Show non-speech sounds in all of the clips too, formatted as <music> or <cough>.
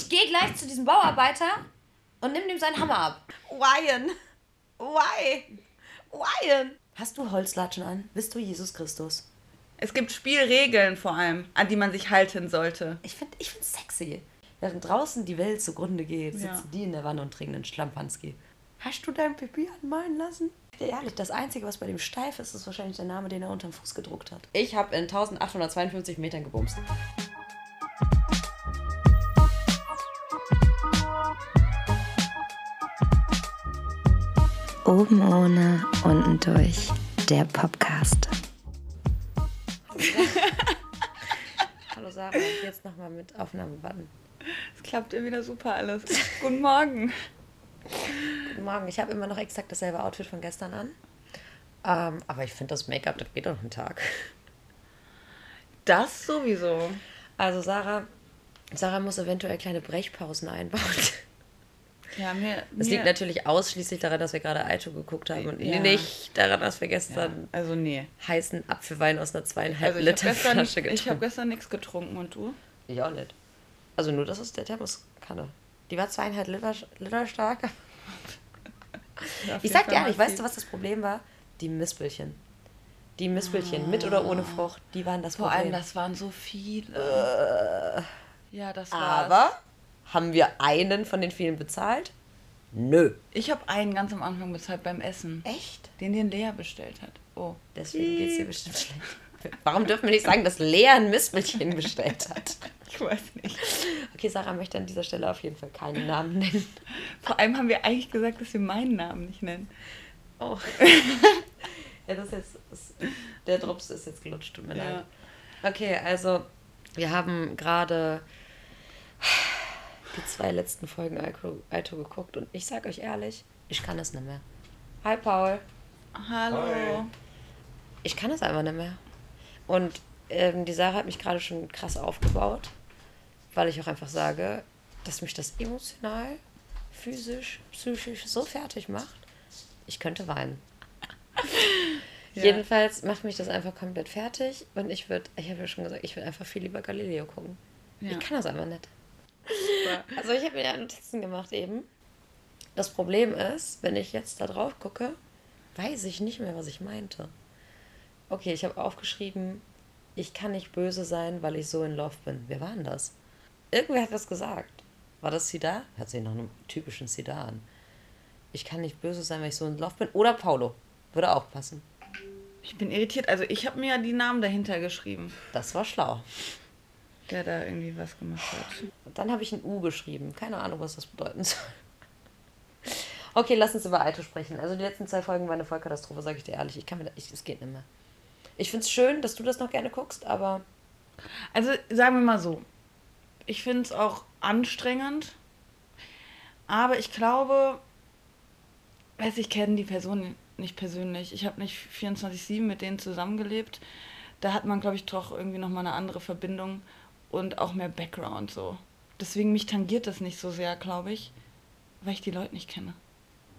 Ich gehe gleich zu diesem Bauarbeiter und nimm dem seinen Hammer ab. Ryan. Why? Ryan. Hast du Holzlatschen an? Bist du Jesus Christus? Es gibt Spielregeln vor allem, an die man sich halten sollte. Ich finde ich find's sexy. Während draußen die Welt zugrunde geht, sitzen Ja. die in der Wanne und trinken einen Schlampanski. Hast du dein Pipi anmalen lassen? Ehrlich, das Einzige, was bei dem steif ist, ist wahrscheinlich der Name, den er unterm Fuß gedruckt hat. Ich habe in 1852 Metern gebumst. Oben ohne, unten durch. Der Podcast. <laughs> Hallo Sarah, jetzt nochmal mit Aufnahmebutton. Es klappt ja wieder super alles. Guten Morgen. Guten Morgen, ich habe immer noch exakt dasselbe Outfit von gestern an. Ähm, aber ich finde das Make-up, das geht doch einen Tag. Das sowieso. Also Sarah, Sarah muss eventuell kleine Brechpausen einbauen. Ja, mir. Das mir liegt natürlich ausschließlich daran, dass wir gerade Aito geguckt haben und Ja. nicht daran, dass wir ja, gestern also nee. heißen Apfelwein aus einer zweieinhalb Also ich habe Liter gestern, Flasche ich hab getrunken. gestern nichts getrunken und du? Ich auch nicht. Also nur das ist der Thermoskanne. Die war zweieinhalb Liter, Liter stark. Ich sag dir ehrlich, weißt du, was das Problem war? Die Mispelchen. Die Mispelchen, mit oder ohne Frucht, die waren das Vor Problem. allem, das waren so viele. ja, das war's. Aber haben wir einen von den vielen bezahlt? Nö. Ich habe einen ganz am Anfang bezahlt beim Essen. Echt? Den den Lea bestellt hat. Oh. Deswegen geht's dir bestimmt schlecht. Warum dürfen wir nicht sagen, dass Lea ein Mispelchen bestellt hat? Ich weiß nicht. Okay, Sarah möchte an dieser Stelle auf jeden Fall keinen Namen nennen. Vor allem haben wir eigentlich gesagt, dass wir meinen Namen nicht nennen. Oh. <laughs> ja, das ist jetzt. Das, der Drops ist jetzt gelutscht, tut mir Ja. leid. Okay, also, wir haben gerade die zwei letzten Folgen Aito geguckt und ich sag euch ehrlich, ich kann es nicht mehr. Hi, Paul. Hallo. Ich kann es einfach nicht mehr. Und ähm, die Sarah hat mich gerade schon krass aufgebaut, weil ich auch einfach sage, dass mich das emotional, physisch, psychisch so fertig macht, ich könnte weinen. <laughs> Ja. Jedenfalls macht mich das einfach komplett fertig und ich würde, ich habe ja schon gesagt, ich würde einfach viel lieber Galileo gucken. Ja. Ich kann das einfach nicht. Also ich habe mir ja Notizen gemacht eben. Das Problem ist, wenn ich jetzt da drauf gucke, weiß ich nicht mehr, was ich meinte. Okay, ich habe aufgeschrieben, ich kann nicht böse sein, weil ich so in Love bin. Wer war denn das? Irgendwer hat das gesagt. War das Sida? Hört sich nach einem typischen Sida an. Ich kann nicht böse sein, weil ich so in Love bin. Oder Paulo. Würde auch passen. Ich bin irritiert. Also ich habe mir ja die Namen dahinter geschrieben, Das war schlau. Der da irgendwie was gemacht hat. Und dann habe ich ein U geschrieben. Keine Ahnung, was das bedeuten soll. Okay, lass uns über Aito sprechen. Also die letzten zwei Folgen waren eine Vollkatastrophe, sage ich dir ehrlich. Ich kann mir da, ich, es geht nicht mehr. Ich finde es schön, dass du das noch gerne guckst, aber Also sagen wir mal so. Ich finde es auch anstrengend. Aber ich glaube, weiß ich kenne die Person nicht persönlich. Ich habe nicht 24-7 mit denen zusammengelebt. Da hat man, glaube ich, doch irgendwie nochmal eine andere Verbindung und auch mehr Background so. Deswegen mich tangiert das nicht so sehr, glaube ich, weil ich die Leute nicht kenne.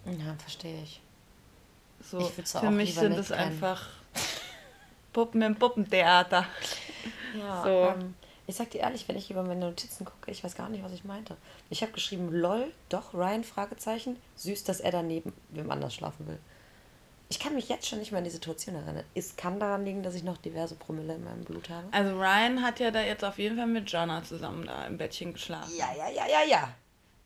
ja, verstehe ich. So, Ich für mich sind es kennen. einfach Puppen im Puppentheater. Ja, <laughs> So. ähm, ich sag dir ehrlich, wenn ich über meine Notizen gucke, ich weiß gar nicht, was ich meinte. Ich habe geschrieben, lol, doch, Ryan, Fragezeichen. Süß, dass er daneben wem anders schlafen will. Ich kann mich jetzt schon nicht mehr an die Situation erinnern. Es kann daran liegen, dass ich noch diverse Promille in meinem Blut habe. Also Ryan hat ja da jetzt auf jeden Fall mit Jonna zusammen da im Bettchen geschlafen. Ja, ja, ja, ja, ja.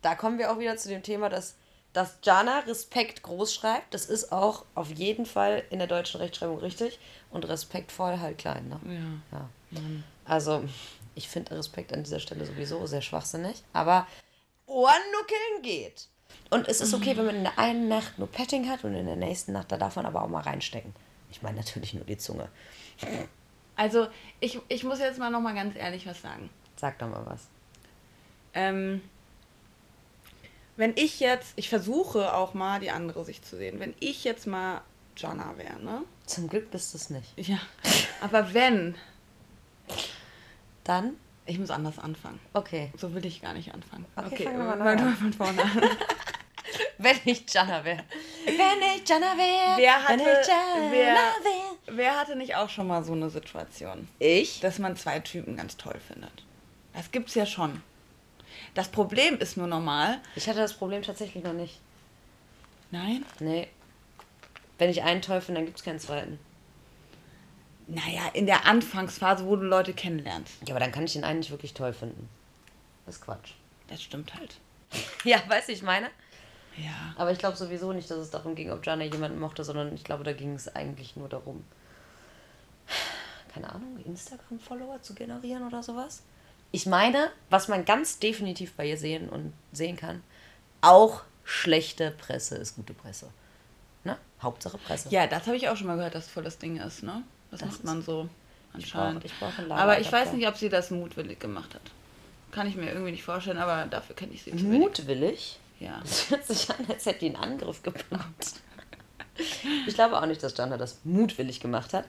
Da kommen wir auch wieder zu dem Thema, dass, dass Jana Respekt groß schreibt. Das ist auch auf jeden Fall in der deutschen Rechtschreibung richtig. Und respektvoll halt klein. Ne? Ja. Ja. Also, ich finde Respekt an dieser Stelle sowieso sehr schwachsinnig. Aber Ohrennuckeln geht. Und es ist okay, wenn man in der einen Nacht nur Petting hat und in der nächsten Nacht, da darf man aber auch mal reinstecken. Ich meine natürlich nur die Zunge. Also ich, ich muss jetzt mal noch mal ganz ehrlich was sagen. Sag doch mal was. Ähm, wenn ich jetzt, ich versuche auch mal die andere Sicht zu sehen, wenn ich jetzt mal Jonna wäre, ne? Zum Glück bist du es nicht. Ja. Aber wenn, Dann, ich muss anders anfangen. okay. So will ich gar nicht anfangen. Okay, fangen wir mal von vorne an. <laughs> Wenn ich Jana wäre. Wenn ich Jana wäre. Wer wenn ich Jana wer, wer hatte nicht auch schon mal so eine Situation? Ich? dass man zwei Typen ganz toll findet. Das gibt's ja schon. Das Problem ist nur normal. Ich hatte das Problem tatsächlich noch nicht. Nein? Nee. Wenn ich einen toll finde, dann gibt es keinen zweiten. Naja, in der Anfangsphase, wo du Leute kennenlernst. Ja, aber dann kann ich den einen nicht wirklich toll finden. Das ist Quatsch. Das stimmt halt. <laughs> Ja, weißt du, ich meine? Ja. Aber ich glaube sowieso nicht, dass es darum ging, ob Jana jemanden mochte, sondern ich glaube, da ging es eigentlich nur darum, keine Ahnung, Instagram-Follower zu generieren oder sowas. Ich meine, was man ganz definitiv bei ihr sehen und sehen kann, auch schlechte Presse ist gute Presse. Ne? Hauptsache Presse. Ja, das habe ich auch schon mal gehört, dass voll das Ding ist, ne? Das, Das macht man so Ich anscheinend. ich brauch einen aber ich weiß nicht, ob sie das mutwillig gemacht hat. Kann ich mir irgendwie nicht vorstellen, aber dafür kenne ich sie zu. Mutwillig? Ja. <laughs> Das hört sich an, als hätte die einen Angriff geplant. Ich glaube auch nicht, dass Jana das mutwillig gemacht hat.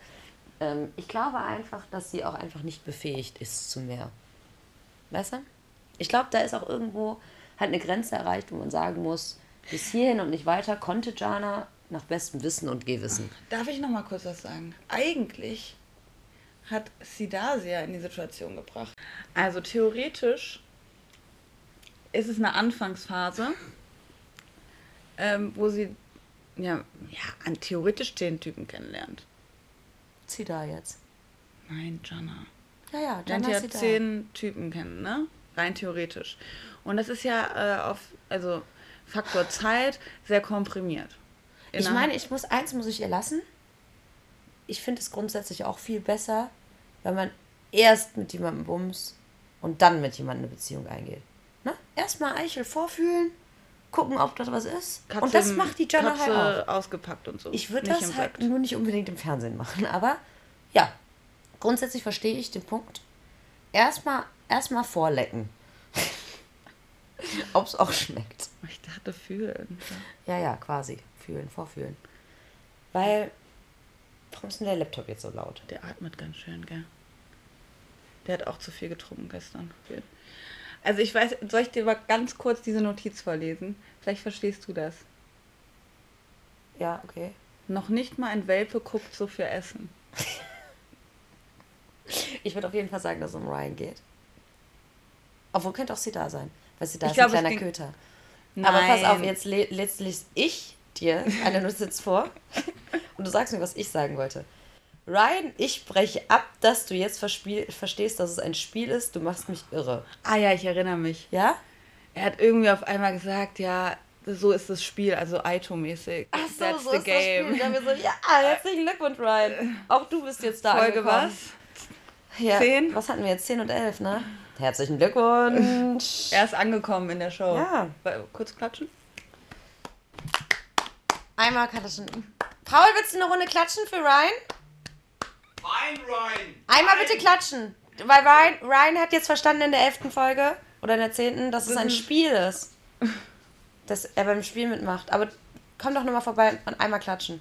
Ähm, ich glaube einfach, dass sie auch einfach nicht befähigt ist zu mehr. Weißt du? Ich glaube, da ist auch irgendwo halt eine Grenze erreicht, wo man sagen muss, bis hierhin und nicht weiter konnte Jana nach bestem Wissen und Gewissen. Darf ich noch mal kurz was sagen? Eigentlich hat Sidasia in die Situation gebracht. Also theoretisch ist es eine Anfangsphase, ähm, wo sie ja, ja an theoretisch den Typen kennenlernt. Zieh da jetzt. Nein, Jana. Ja, ja, Lernt Jana ja sie da. zehn Typen kennen, ne? Rein theoretisch. Und das ist ja äh, auf, also Faktor Zeit sehr komprimiert. Ich Innerhalb- meine, ich muss eins muss ich ihr lassen. Ich finde es grundsätzlich auch viel besser, wenn man erst mit jemandem bums und dann mit jemandem eine Beziehung eingeht. Ne? Erstmal Eichel vorfühlen, gucken, ob das was ist. Katze und das im- macht die Jana Katze halt auch. ausgepackt und so. Ich würde das halt nur nicht unbedingt im Fernsehen machen. Aber ja, grundsätzlich verstehe ich den Punkt. Erstmal erstmal vorlecken. <laughs> Ob es auch schmeckt. Ich dachte fühlen. Ja, ja, quasi. Fühlen, vorfühlen. Weil, warum ist denn der Laptop jetzt so laut? Der atmet ganz schön, gell? Der hat auch zu viel getrunken gestern. Also ich weiß, soll ich dir mal ganz kurz diese Notiz vorlesen? Vielleicht verstehst du das. Ja, okay. Noch nicht mal ein Welpe guckt so für Essen. <laughs> Ich würde auf jeden Fall sagen, dass es um Ryan geht. Obwohl könnte auch sie da sein. Weil sie da Ich ist glaub, ein kleiner ging- Köter. Aber pass auf, Nein. jetzt le letztlich ich dir eine Notiz vor und du sagst mir, was ich sagen wollte. Ryan, ich breche ab, dass du jetzt verstehst, dass es ein Spiel ist. Du machst mich irre. Ah ja, ich erinnere mich. Ja? Er hat irgendwie auf einmal gesagt, ja, so ist das Spiel, also Aito-mäßig. Ach so, That's so the ist game. das Spiel. Dann wir so, ja, herzlichen Glückwunsch, Ryan. Auch du bist jetzt da Folge angekommen. was? Ja. Zehn? Was hatten wir jetzt? 10 und 11, ne? Herzlichen Glückwunsch. Er ist angekommen in der Show. Ja. Kurz klatschen. Einmal klatschen. Paul, willst du eine Runde klatschen für Ryan? Fein, Ryan! Einmal bitte klatschen. Weil Ryan, Ryan hat jetzt verstanden in der elften Folge oder in der zehnten, dass es ein Spiel ist. Dass er beim Spiel mitmacht. Aber komm doch nochmal vorbei und einmal klatschen.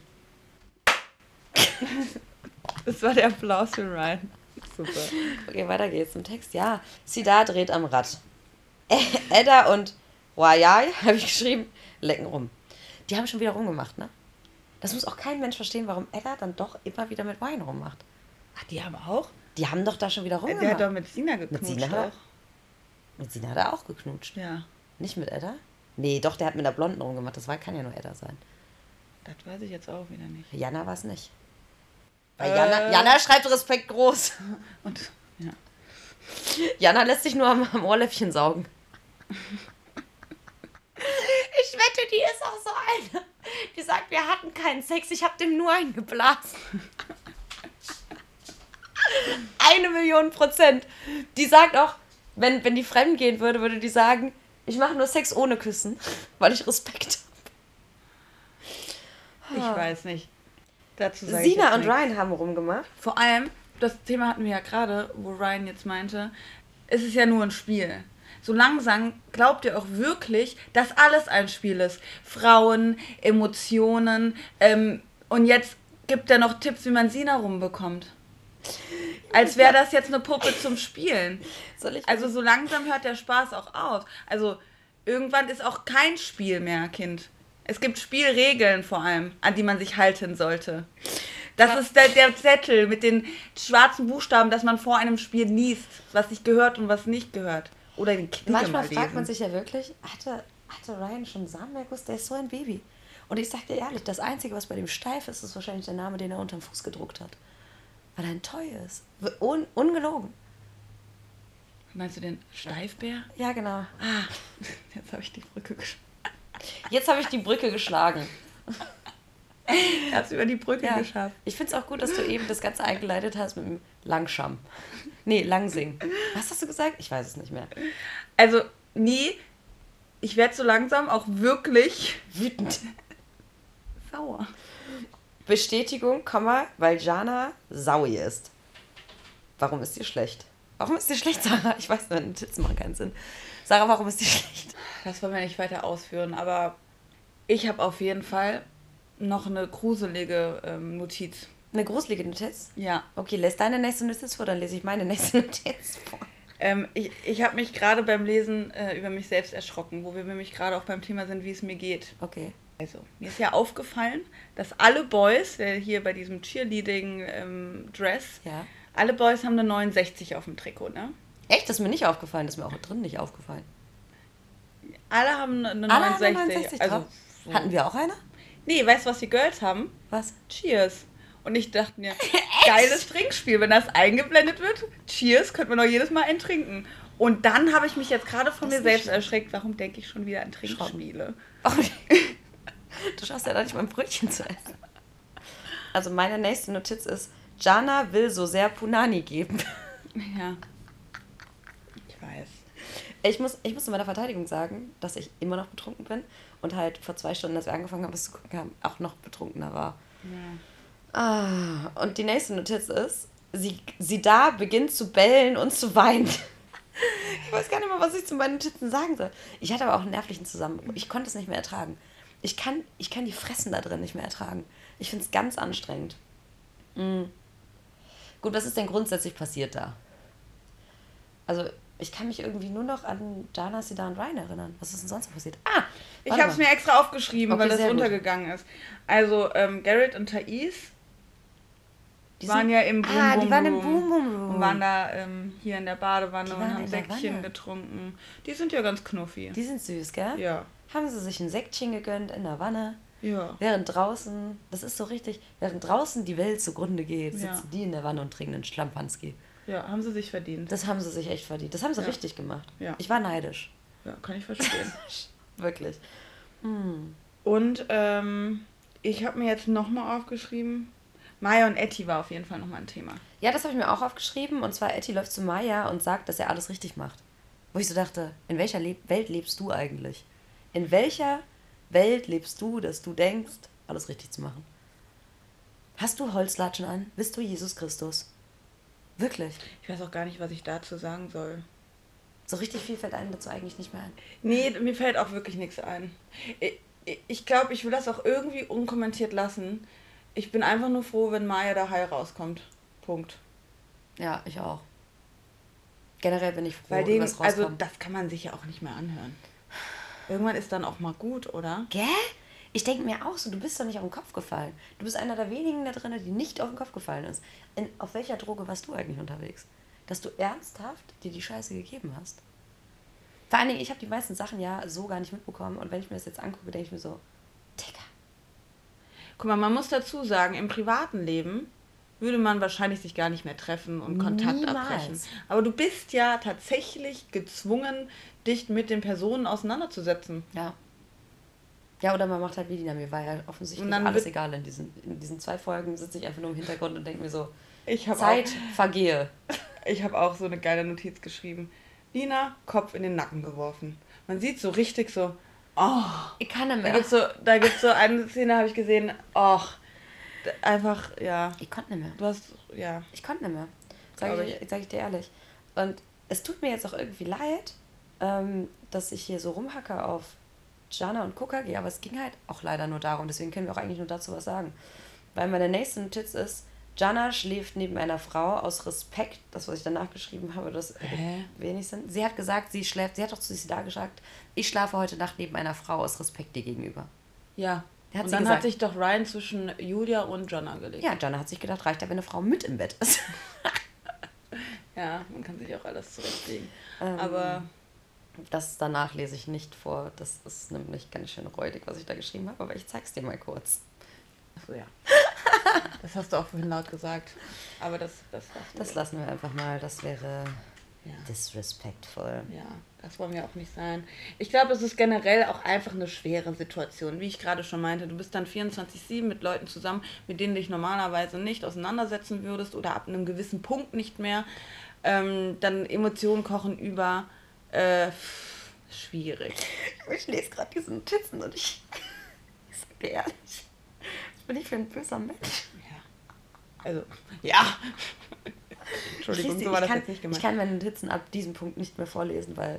Das war der Applaus für Ryan. Super. Okay, weiter geht's im Text. Ja, Sida dreht am Rad. Edda und Wayai, <laughs> habe ich geschrieben, lecken rum. Die haben schon wieder rumgemacht, ne? Das muss auch kein Mensch verstehen, warum Edda dann doch immer wieder mit Wayne rummacht. Ach, die haben auch? Die haben doch da schon wieder Der hat rumgemacht. doch mit Sina geknutscht Sina hat er- auch. Mit Sina hat er auch geknutscht. Ja, Nicht mit Edda? Nee, doch, der hat mit der Blonden rumgemacht. Das war, kann ja nur Edda sein. das weiß ich jetzt auch wieder nicht. Jana war es nicht. Weil Äh. Jana, Jana schreibt Respekt groß. <laughs> Und ja. Jana lässt sich nur am, am Ohrläppchen saugen. <laughs> Ich wette, die ist auch so eine. Die sagt, wir hatten keinen Sex, ich habe dem nur eingeblasen. Eine Million Prozent. Die sagt auch, wenn, wenn die fremd gehen würde, würde die sagen, ich mache nur Sex ohne Küssen, weil ich Respekt Ich Ah. weiß nicht. Dazu sage habe. ich Sina und nichts. Ryan haben rumgemacht. Vor allem, das Thema hatten wir ja gerade, wo Ryan jetzt meinte, es ist ja nur ein Spiel. So langsam glaubt ihr auch wirklich, dass alles ein Spiel ist. Frauen, Emotionen. Ähm, und jetzt gibt er noch Tipps, wie man Sina rumbekommt. Als wäre das jetzt eine Puppe zum Spielen. Soll ich Also so langsam hört der Spaß auch auf. Also irgendwann ist auch kein Spiel mehr, Kind. Es gibt Spielregeln vor allem, an die man sich halten sollte. Das ist der, der Zettel mit den schwarzen Buchstaben, dass man vor einem Spiel liest, was sich gehört und was nicht gehört. Oder die Knigge Manchmal mal fragt lesen. man sich ja wirklich, hatte, hatte Ryan schon Samenerguss? Der ist so ein Baby. Und ich sag dir ehrlich, das Einzige, was bei dem steif ist, ist wahrscheinlich der Name, den er unterm Fuß gedruckt hat. Weil er ein Toy ist. Un ungelogen. Meinst du den Steifbär? Ja, genau. Ah, <laughs> jetzt habe ich die Brücke geschlagen. Jetzt habe ich die Brücke geschlagen. <laughs> <laughs> Ich habe es über die Brücke Ja. geschafft. Ich finde es auch gut, dass du eben das Ganze eingeleitet hast mit dem Langscham. Nee, Langsing. Was hast du gesagt? Ich weiß es nicht mehr. Also, nee, ich werde so langsam auch wirklich Wütend. sauer. Bestätigung, Komma, weil Jana Saui ist. Warum ist dir schlecht? Warum ist dir schlecht, Sarah? Ich weiß, meine Notizen machen keinen Sinn. Sarah, warum ist dir schlecht? Das wollen wir nicht weiter ausführen, aber ich habe auf jeden Fall noch eine gruselige ähm, Notiz. Eine gruselige Notiz? Ja. Okay, lese deine nächste Notiz vor, dann lese ich meine nächste <laughs> Notiz vor. Ähm, ich ich habe mich gerade beim Lesen äh, über mich selbst erschrocken, wo wir nämlich gerade auch beim Thema sind, wie es mir geht. Okay. Also, mir ist ja aufgefallen, dass alle Boys, äh, hier bei diesem Cheerleading-Dress, Ja. alle Boys haben eine 69 auf dem Trikot, ne? Echt? Das ist mir nicht aufgefallen. Das ist mir auch drin nicht aufgefallen. Alle haben eine Alle haben 69. eine 69 also, drauf. Hatten wir auch eine? Nee, weißt du, was die Girls haben? Was? Cheers. Und ich dachte mir, <laughs> geiles Trinkspiel, wenn das eingeblendet wird. Cheers, könnte man doch jedes Mal einen trinken. Und dann habe ich mich jetzt gerade von Das mir selbst erschreckt, warum denke ich schon wieder an Trinkspiele? Oh, <laughs> du schaffst ja da nicht mal ein Brötchen zu essen. Also meine nächste Notiz ist, Jana will so sehr Punani geben. Ja. <laughs> Ich weiß. Ich muss, ich muss in meiner Verteidigung sagen, dass ich immer noch betrunken bin und halt vor zwei Stunden, als wir angefangen haben, es zu gucken haben, auch noch betrunkener war. Ah, und die nächste Notiz ist, sie, sie da beginnt zu bellen und zu weinen. <laughs> Ich weiß gar nicht mehr, was ich zu meinen Notizen sagen soll. Ich hatte aber auch einen nervlichen Zusammenbruch. Ich konnte es nicht mehr ertragen. Ich kann, ich kann die Fressen da drin nicht mehr ertragen. Ich finde es ganz anstrengend. Mm. Gut, was ist denn grundsätzlich passiert da? Also, ich kann mich irgendwie nur noch an Jana, Sidan und Ryan erinnern. Was ist denn sonst passiert? Ah! Ich habe es mir extra aufgeschrieben, Okay, weil das sehr gut. ist. Also, ähm, Garrett und Thais Die waren sind- ja im Boom Ah, Boom die waren im Room Boom Boom Room. Und waren da ähm, hier in der Badewanne und haben Säckchen Wanne. getrunken. Die sind ja ganz knuffi. Die sind süß, gell? ja. Haben sie sich ein Säckchen gegönnt in der Wanne. Ja. Während draußen, das ist so richtig, während draußen die Welt zugrunde geht, sitzen Ja. die in der Wanne und trinken einen Schlampanski. Ja, haben sie sich verdient. Das haben sie sich echt verdient. Das haben sie Ja. richtig gemacht. Ja. Ich war neidisch. Ja, kann ich verstehen. <laughs> Wirklich. und ähm, ich habe mir jetzt nochmal aufgeschrieben, Maya und Etty war auf jeden Fall nochmal ein Thema. Ja, das habe ich mir auch aufgeschrieben. Und zwar, Etty läuft zu Maya und sagt, dass er alles richtig macht. Wo ich so dachte, in welcher Le Welt lebst du eigentlich? In welcher Welt lebst du, dass du denkst, alles richtig zu machen? Hast du Holzlatschen an? Bist du Jesus Christus? Wirklich. Ich weiß auch gar nicht, was ich dazu sagen soll. So richtig viel fällt einem dazu eigentlich nicht mehr ein. Nee, mir fällt auch wirklich nichts ein. Ich, glaube, ich will das auch irgendwie unkommentiert lassen. Ich bin einfach nur froh, wenn Maya da heil rauskommt. Punkt. Ja, ich auch. Generell bin ich froh, Weil was also das kann man sich ja auch nicht mehr anhören. Irgendwann ist dann auch mal gut, oder? Gell? Ich denke mir auch so, du bist doch nicht auf den Kopf gefallen. Du bist einer der wenigen da drin, die nicht auf den Kopf gefallen ist. In, auf welcher Droge warst du eigentlich unterwegs? Dass du ernsthaft dir die Scheiße gegeben hast. Vor allen Dingen, ich habe die meisten Sachen ja so gar nicht mitbekommen. Und wenn ich mir das jetzt angucke, denke ich mir so, Digga. Guck mal, man muss dazu sagen, im privaten Leben würde man wahrscheinlich sich gar nicht mehr treffen und Kontakt Niemals. abbrechen. Aber du bist ja tatsächlich gezwungen, dich mit den Personen auseinanderzusetzen. Ja. Ja, oder man macht halt wie Dina. Mir war ja offensichtlich alles egal in diesen, in diesen zwei Folgen. Sitze ich einfach nur im Hintergrund und denke mir so, Ich habe Zeit auch, vergehe. ich hab auch so eine geile Notiz geschrieben. Lina, Kopf in den Nacken geworfen. Man sieht so richtig so, oh. Ich kann nicht Da mehr. gibt's so, da gibt's so eine Szene, habe ich gesehen, ach, d- einfach, ja, Ich konnte nicht mehr. du hast, ja. Ich konnte nicht mehr. Sag Glaub ich, sag ich dir ehrlich. Und es tut mir jetzt auch irgendwie leid, ähm, dass ich hier so rumhacke auf Jana und Kokage, aber es ging halt auch leider nur darum. Deswegen können wir auch eigentlich nur dazu was sagen. Weil meine nächste Notiz ist, Jana schläft neben einer Frau aus Respekt, das, was ich danach geschrieben habe, das Hä? wenig Sinn. Sie hat gesagt, sie schläft, sie hat doch zu sich da gesagt, ich schlafe heute Nacht neben einer Frau aus Respekt dir gegenüber. Ja. Hat und dann gesagt. hat sich doch Ryan zwischen Julia und Jonna gelegt. Ja, Jana hat sich gedacht, reicht ja, wenn eine Frau mit im Bett ist. <laughs> Ja, man kann sich auch alles zurechtlegen. Ähm. Aber Das danach lese ich nicht vor. Das ist nämlich ganz schön räudig, was ich da geschrieben habe, aber ich zeig's dir mal kurz. Achso, ja. Das hast du auch vorhin laut gesagt. Aber das, das, Das lassen wir einfach mal. Das wäre Ja. disrespectful. Ja, das wollen wir auch nicht sein. Ich glaube, es ist generell auch einfach eine schwere Situation. Wie ich gerade schon meinte, du bist dann 24-7 mit Leuten zusammen, mit denen du dich normalerweise nicht auseinandersetzen würdest oder ab einem gewissen Punkt nicht mehr. Ähm, dann Emotionen kochen über. Äh, schwierig. Ich lese gerade diese Notizen und ich, <laughs> ich sag dir ehrlich, was bin ich für ein böser Mensch? Also, ja. Ich, Entschuldigung, so war ich, das kann, jetzt nicht ich gemeint. kann meine Notizen ab diesem Punkt nicht mehr vorlesen, weil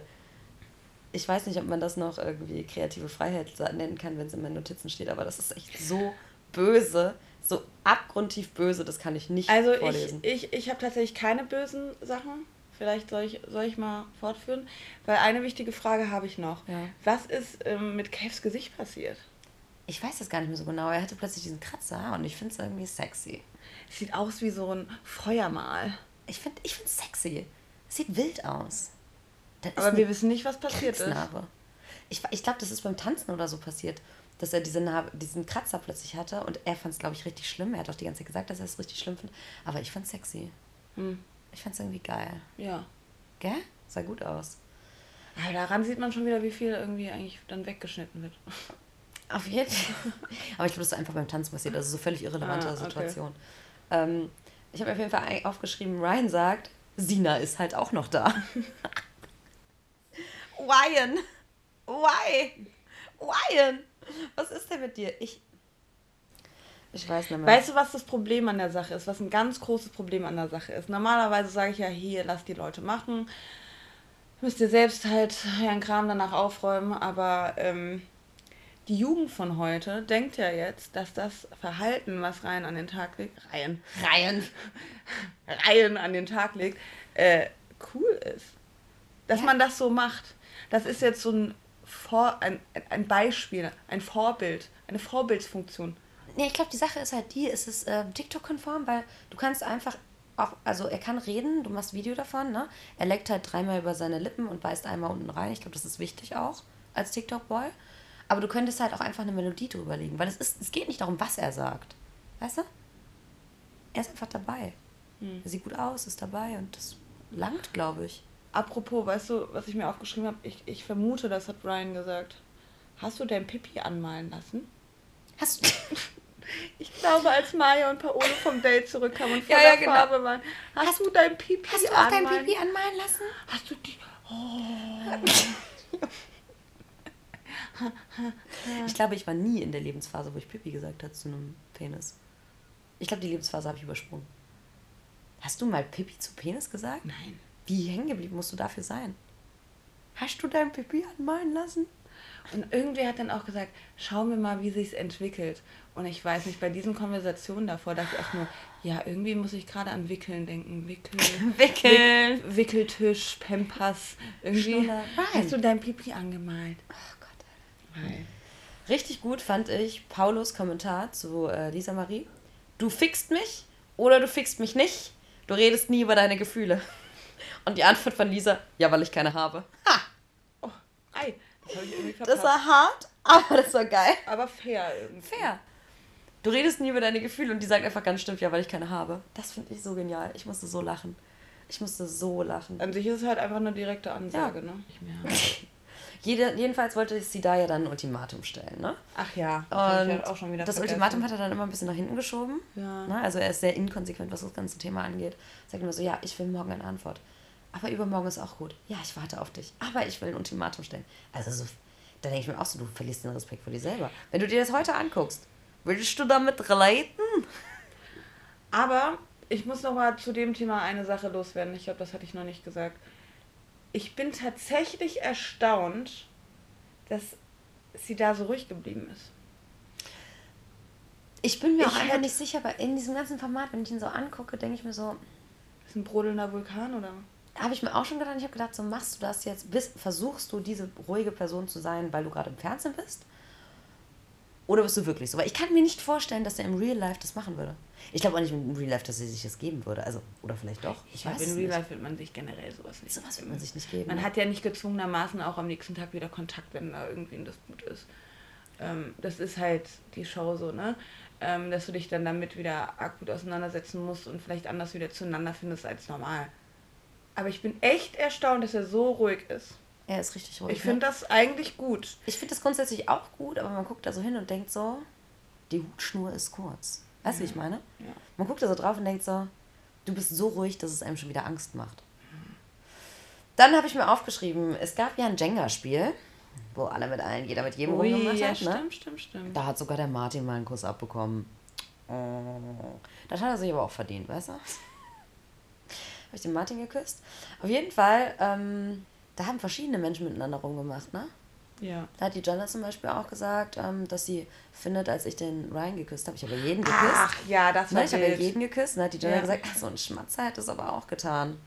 ich weiß nicht, ob man das noch irgendwie kreative Freiheit nennen kann, wenn es in meinen Notizen steht, aber das ist echt so böse, so abgrundtief böse, das kann ich nicht Also vorlesen. ich, ich, ich habe tatsächlich keine bösen Sachen. Vielleicht soll ich, soll ich mal fortführen. Weil eine wichtige Frage habe ich noch. Ja. Was ist ähm, mit Kevs Gesicht passiert? Ich weiß das gar nicht mehr so genau. Er hatte plötzlich diesen Kratzer und ich finde es irgendwie sexy. Sieht aus wie so ein Feuermal. Ich finde ich find's sexy. Es sieht wild aus. Aber wir wissen nicht, was passiert ist. Ich, ich glaube, das ist beim Tanzen oder so passiert, dass er diese Narbe, diesen Kratzer plötzlich hatte und er fand es, glaube ich, richtig schlimm. Er hat auch die ganze Zeit gesagt, dass er es richtig schlimm findet. Aber ich fand es sexy. Hm. Ich fand es irgendwie geil. Ja. Gell? Sah gut aus. Aber daran sieht man schon wieder, wie viel irgendwie eigentlich dann weggeschnitten wird. Auf jeden Fall. Aber ich glaube, das ist einfach beim Tanzen passiert. Also so völlig irrelevante Ah, okay. Situation. Ähm, ich habe auf jeden Fall aufgeschrieben, Ryan sagt, Sina ist halt auch noch da. <laughs> Ryan! Why? Ryan! Was ist denn mit dir? Ich. Ich weiß nicht mehr. Weißt du, was das Problem an der Sache ist? Was ein ganz großes Problem an der Sache ist? Normalerweise sage ich ja, hier, lass die Leute machen. Müsst ihr selbst halt ihren Kram danach aufräumen. Aber ähm, die Jugend von heute denkt ja jetzt, dass das Verhalten, was Reihen an den Tag legt, Reihen, Ryan! Reihen <laughs> an den Tag legt, äh, cool ist. Dass Ja. man das so macht. Das ist jetzt so ein, Vor ein, ein Beispiel, ein Vorbild, eine Vorbildsfunktion. Nee, ich glaube, die Sache ist halt die, es ist äh, TikTok-konform, weil du kannst einfach auch, also er kann reden, du machst Video davon, ne? Er leckt halt dreimal über seine Lippen und beißt einmal unten rein. Ich glaube, das ist wichtig auch als TikTok-Boy. Aber du könntest halt auch einfach eine Melodie drüber legen, weil es ist, es geht nicht darum, was er sagt. Weißt du? Er ist einfach dabei. Er sieht gut aus, ist dabei und das langt, glaube ich. Apropos, weißt du, was ich mir aufgeschrieben habe? Ich, ich vermute, das hat Brian gesagt. Hast du dein Pipi anmalen lassen? Hast du. <laughs> Ich glaube, als Maya und Paolo vom Date zurückkamen und Ja, voller ja, genau. Farbe waren. Hast, du dein Pipi Hast du auch dein anmalen- Pipi anmalen lassen? Hast du die... Ich glaube, ich war nie in der Lebensphase, wo ich Pipi gesagt habe zu einem Penis. Ich glaube, die Lebensphase habe ich übersprungen. Hast du mal Pipi zu Penis gesagt? Nein. Wie hängen geblieben musst du dafür sein? Hast du dein Pipi anmalen lassen? Und irgendwer hat dann auch gesagt, schauen wir mal, wie sich's entwickelt. Und ich weiß nicht, bei diesen Konversationen davor dachte ich auch nur, ja, irgendwie muss ich gerade an Wickeln denken. Wickel, <laughs> Wickeln. Wick, Wickeltisch, Pampers. Irgendwie. Hast du dein Pipi angemalt? Oh Gott. Nein. Richtig gut fand ich Paulos Kommentar zu äh, Lisa Marie. Du fickst mich oder du fickst mich nicht. Du redest nie über deine Gefühle. <laughs> Und die Antwort von Lisa, ja, weil ich keine habe. Ha! Oh, ei, das. Das war hart, aber das war geil. aber fair irgendwie. Fair. Du redest nie über deine Gefühle und die sagt einfach ganz stimmt, ja, weil ich keine habe. Das finde ich so genial. Ich musste so lachen. Ich musste so lachen. An sich ist es halt einfach eine direkte Ansage, Ja. ne? Nicht mehr. <laughs> Jede, jedenfalls wollte sie da ja dann ein Ultimatum stellen, ne? Ach ja, das Und halt auch schon wieder das vergessen. Ultimatum hat er dann immer ein bisschen nach hinten geschoben. Ja. Ne? Also er ist sehr inkonsequent, was das ganze Thema angeht. Sagt immer so, ja, ich will morgen eine Antwort. Aber übermorgen ist auch gut. Ja, ich warte auf dich. Aber ich will ein Ultimatum stellen. Also so, da denke ich mir auch so, du verlierst den Respekt vor dir selber. Wenn du dir das heute anguckst, würdest du damit relaten? Aber ich muss noch mal zu dem Thema eine Sache loswerden. Ich glaube, das hatte ich noch nicht gesagt. Ich bin tatsächlich erstaunt, dass sie da so ruhig geblieben ist. Ich bin mir Ich auch einfach nicht sicher, aber in diesem ganzen Format, wenn ich ihn so angucke, denke ich mir so, Ist ein brodelnder Vulkan oder? habe ich mir auch schon gedacht, ich habe gedacht, so machst du das jetzt, bist, versuchst du diese ruhige Person zu sein, weil du gerade im Fernsehen bist? Oder bist du wirklich so? Weil ich kann mir nicht vorstellen, dass er im Real Life das machen würde. Ich glaube auch nicht im Real Life, dass er sich das geben würde. Also, oder vielleicht doch. Ich, Ich weiß glaube, in Real. Life wird man sich generell sowas nicht Sowas wird man sich nicht geben. Man ne? hat ja nicht gezwungenermaßen auch am nächsten Tag wieder Kontakt, wenn da irgendwie ein Disput ist. Ähm, das ist halt die Show so, ne? Ähm, dass du dich dann damit wieder akut auseinandersetzen musst und vielleicht anders wieder zueinander findest als normal. Aber ich bin echt erstaunt, dass er so ruhig ist. Er ist richtig ruhig. Ich finde das eigentlich gut. Ich finde das grundsätzlich auch gut, aber man guckt da so hin und denkt so, die Hutschnur ist kurz. Weißt du, wie ich meine? Ja. Man guckt da so drauf und denkt so, du bist so ruhig, dass es einem schon wieder Angst macht. Dann habe ich mir aufgeschrieben, es gab ja ein Jenga-Spiel, wo alle mit allen, jeder mit jedem Ui, rumgemacht ja, hat. Ne? stimmt, stimmt, stimmt. Da hat sogar der Martin mal einen Kuss abbekommen. Oh. Das hat er sich aber auch verdient, weißt du? <laughs> Habe ich den Martin geküsst? Auf jeden Fall, ähm, da haben verschiedene Menschen miteinander rumgemacht, ne? Ja. Da hat die Jana zum Beispiel auch gesagt, ähm, dass sie findet, als ich den Ryan geküsst habe, ich habe jeden geküsst. Ach ja, das war Ne, ich habe jeden geküsst. Und dann hat die Jana Ja. gesagt, ach, so ein Schmatzer hätte es aber auch getan.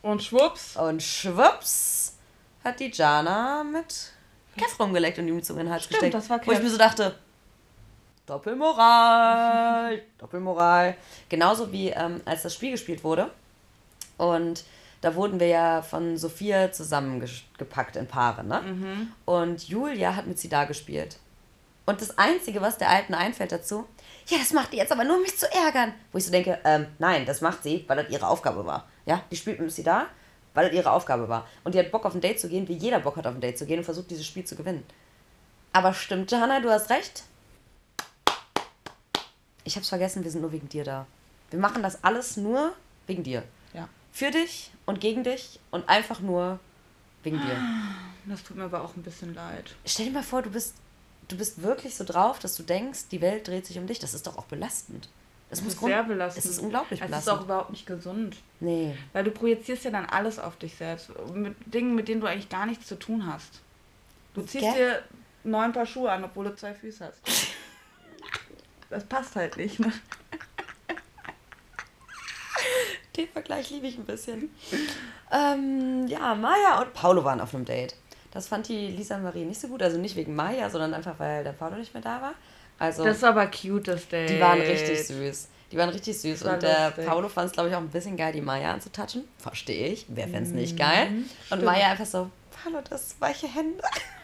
Und schwupps. Und schwupps hat die Jana mit Kev rumgeleckt und ihm die Zunge in den Hals Stimmt, gesteckt. das war Wo ich Kev. mir so dachte, Doppelmoral, Doppelmoral. Genauso wie ähm, als das Spiel gespielt wurde. Und da wurden wir ja von Sophia zusammengepackt in Paare, ne? Mhm. Und Julia hat mit Sidar gespielt. Und das Einzige, was der Alten einfällt dazu, ja, das macht die jetzt aber nur, um mich zu ärgern. Wo ich so denke, ähm, nein, das macht sie, weil das ihre Aufgabe war. Ja, die spielt mit Sidar, weil das ihre Aufgabe war. Und die hat Bock auf ein Date zu gehen, wie jeder Bock hat auf ein Date zu gehen und versucht, dieses Spiel zu gewinnen. Aber stimmt, Jana, du hast recht. Ich hab's vergessen, wir sind nur wegen dir da. Wir machen das alles nur wegen dir. Für dich und gegen dich und einfach nur wegen dir. Das tut mir aber auch ein bisschen leid. Stell dir mal vor, du bist, du bist wirklich so drauf, dass du denkst, die Welt dreht sich um dich. Das ist doch auch belastend. Das, Das muss ist sehr belastend. Es ist unglaublich Es ist belastend. auch überhaupt nicht gesund. nee. Weil du projizierst ja dann alles auf dich selbst. Mit Dingen, mit denen du eigentlich gar nichts zu tun hast. Du ziehst Gell? dir neun Paar Schuhe an, obwohl du zwei Füße hast. <laughs> Das passt halt nicht, ne? Den Vergleich liebe ich ein bisschen. <laughs> ähm, ja, Maya und Paolo waren auf einem Date. Das fand die Lisa Marie nicht so gut. Also nicht wegen Maya, sondern einfach, weil der Paolo nicht mehr da war. Also, Das ist aber cute, das Date. die waren richtig süß. Die waren richtig süß. War Und der lustig. Paolo fand es, glaube ich, auch ein bisschen geil, die Maya anzutatschen. Verstehe ich. Wer fände es nicht geil? Und Maya einfach so, Paolo, das weiche Hände. <laughs>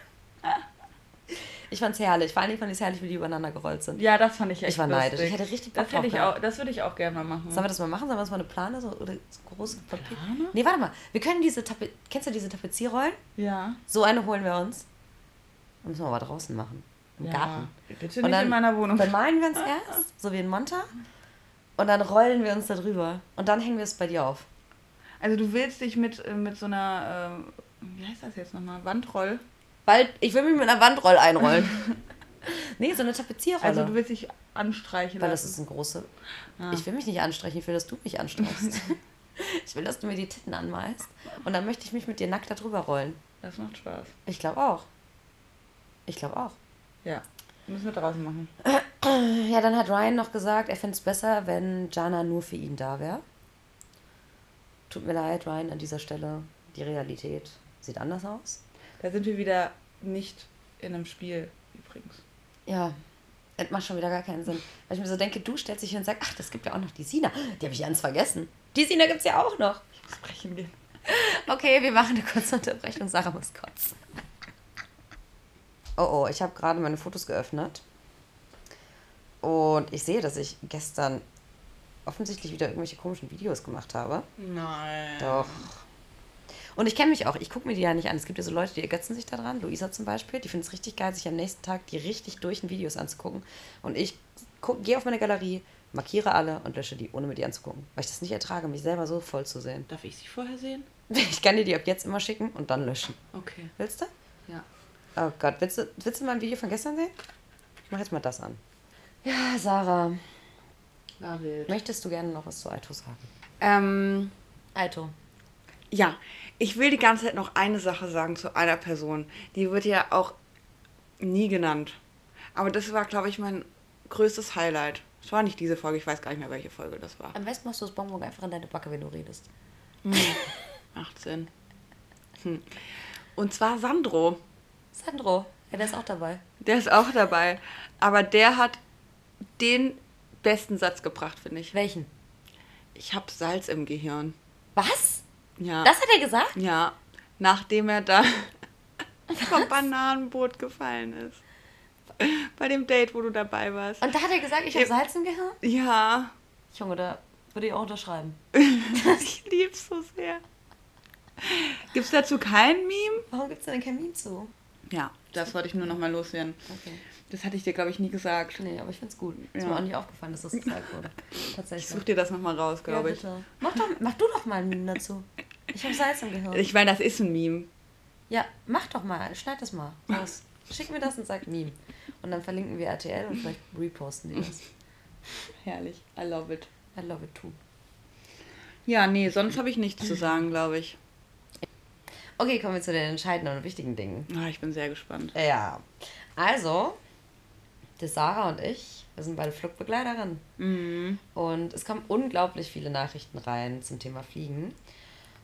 ich fand's herrlich. Vor allen Dingen fand ich es herrlich, wie die übereinander gerollt sind. Ja, das fand ich echt Ich war neidisch. lustig. Ich hätte richtig Bock das drauf ich auch, Das würde ich auch gerne mal machen. Sollen wir das mal machen? Sollen wir uns mal eine Plane so, oder so große Papier? Nee, warte mal. Wir können diese Tape Kennst du diese Tapezierrollen? Ja. So eine holen wir uns. Und müssen wir aber draußen machen. Im ja. Garten. Bitte Und nicht in meiner Wohnung. Bemalen wir uns <laughs> erst, so wie in Monta. Und dann rollen wir uns da drüber. Und dann hängen wir es bei dir auf. Also du willst dich mit, äh, mit so einer, äh, wie heißt das jetzt nochmal, Wandroll? Weil ich will mich mit einer Wandroll einrollen. <laughs> nee, so eine Tapezierrolle. Also du willst dich anstreichen Weil das lassen. ist ein große. Ah. Ich will mich nicht anstreichen, ich will, dass du mich anstreichst. <laughs> ich will, dass du mir die Titten anmalst. Und dann möchte ich mich mit dir nackt da drüber rollen. Das macht Spaß. Ich glaube auch. Ich glaube auch. Ja. Müssen wir draußen machen. <clears throat> Ja, dann hat Ryan noch gesagt, er fände es besser, wenn Jana nur für ihn da wäre. Tut mir leid, Ryan, an dieser Stelle. Die Realität sieht anders aus. Da sind wir wieder nicht in einem Spiel übrigens. Ja, das macht schon wieder gar keinen Sinn. Weil ich mir so denke, du stellst dich hin und sagst, ach, das gibt ja auch noch die Sina. Die habe ich ganz vergessen. Die Sina gibt es ja auch noch. Sprechen gehen. Okay, wir machen eine kurze Unterbrechung. Sarah muss kotzen. Oh oh, ich habe gerade meine Fotos geöffnet. Und ich sehe, dass ich gestern offensichtlich wieder irgendwelche komischen Videos gemacht habe. Nein. Doch. Und ich kenne mich auch. Ich gucke mir die ja nicht an. Es gibt ja so Leute, die ergötzen sich daran. Luisa zum Beispiel. Die findet es richtig geil, sich am nächsten Tag die richtig durchen Videos anzugucken. Und ich gehe auf meine Galerie, markiere alle und lösche die, ohne mir die anzugucken. Weil ich das nicht ertrage, mich selber so voll zu sehen. Darf ich sie vorher sehen? <laughs> Ich kann dir die ab jetzt immer schicken und dann löschen. Okay. Willst du? Ja. Oh Gott, willst du, willst du mal ein Video von gestern sehen? Ich mache jetzt mal das an. Ja, Sarah, War wild. möchtest du gerne noch was zu Aito sagen? Ähm, Aito. Ja, ich will die ganze Zeit noch eine Sache sagen zu einer Person. Die wird ja auch nie genannt. Aber das war, glaube ich, mein größtes Highlight. Es war nicht diese Folge, ich weiß gar nicht mehr, welche Folge das war. Am besten machst du das Bonbon einfach in deine Backe, wenn du redest. 18. Hm. Und zwar Sandro. Sandro. Ja, der ist auch dabei. Der ist auch dabei. Aber der hat den besten Satz gebracht, finde ich. Welchen? Ich habe Salz im Gehirn. Was? Ja. Das hat er gesagt? ja. Nachdem er da <laughs> vom Bananenboot gefallen ist. Bei dem Date, wo du dabei warst. Und da hat er gesagt, ich habe Salz im Gehirn? Ja. Junge, da würde ich auch unterschreiben. <laughs> Ich lieb's so sehr. Gibt's dazu kein Meme? Warum gibt es denn kein Meme zu? Ja, das wollte ich nur noch mal loswerden. Okay. Das hatte ich dir, glaube ich, nie gesagt. Nee, aber ich find's gut. Ist Ja. mir auch nicht aufgefallen, dass das gesagt wurde. <laughs> Ich Tatsächlich. such dir das noch mal raus, ja, glaube ich. bitte. Mach, doch, mach du doch mal ein Meme dazu. Ich habe Salz im Gehirn. Ich meine, das ist ein Meme. Ja, mach doch mal. Schneid das mal raus. Schick mir das und sag Meme. Und dann verlinken wir RTL und vielleicht reposten die das. <laughs> Herrlich. I love it. I love it too. Ja, nee, sonst habe ich nichts zu sagen, glaube ich. Okay, kommen wir zu den entscheidenden und wichtigen Dingen. Ah, ich bin sehr gespannt. Ja. Also, die Sarah und ich, wir sind beide Flugbegleiterinnen. Mhm. Und es kommen unglaublich viele Nachrichten rein zum Thema Fliegen.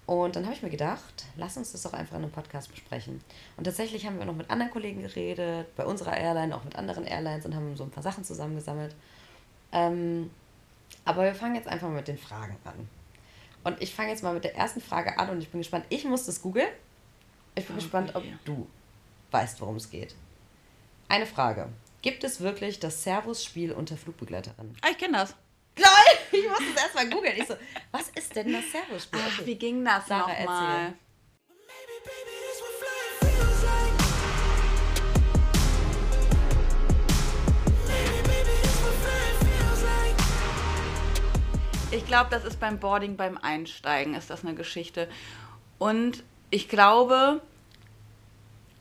Und dann habe ich mir gedacht, lass uns das doch einfach in einem Podcast besprechen. Und tatsächlich haben wir noch mit anderen Kollegen geredet, bei unserer Airline, auch mit anderen Airlines und haben so ein paar Sachen zusammengesammelt. Ähm, aber wir fangen jetzt einfach mal mit den Fragen an. Und ich fange jetzt mal mit der ersten Frage an und ich bin gespannt. Ich muss das googeln. Ich bin gespannt, ob Okay. du weißt, worum es geht. Eine Frage. Gibt es wirklich das Servus-Spiel unter Flugbegleiterinnen? Ah, ich kenne das. Lol, <laughs> ich musste es erstmal googeln. Ich so, was ist denn das Servus-Spiel? Ach, wie ging das nochmal? Ich glaube, das ist beim Boarding, beim Einsteigen ist das eine Geschichte. Und ich glaube,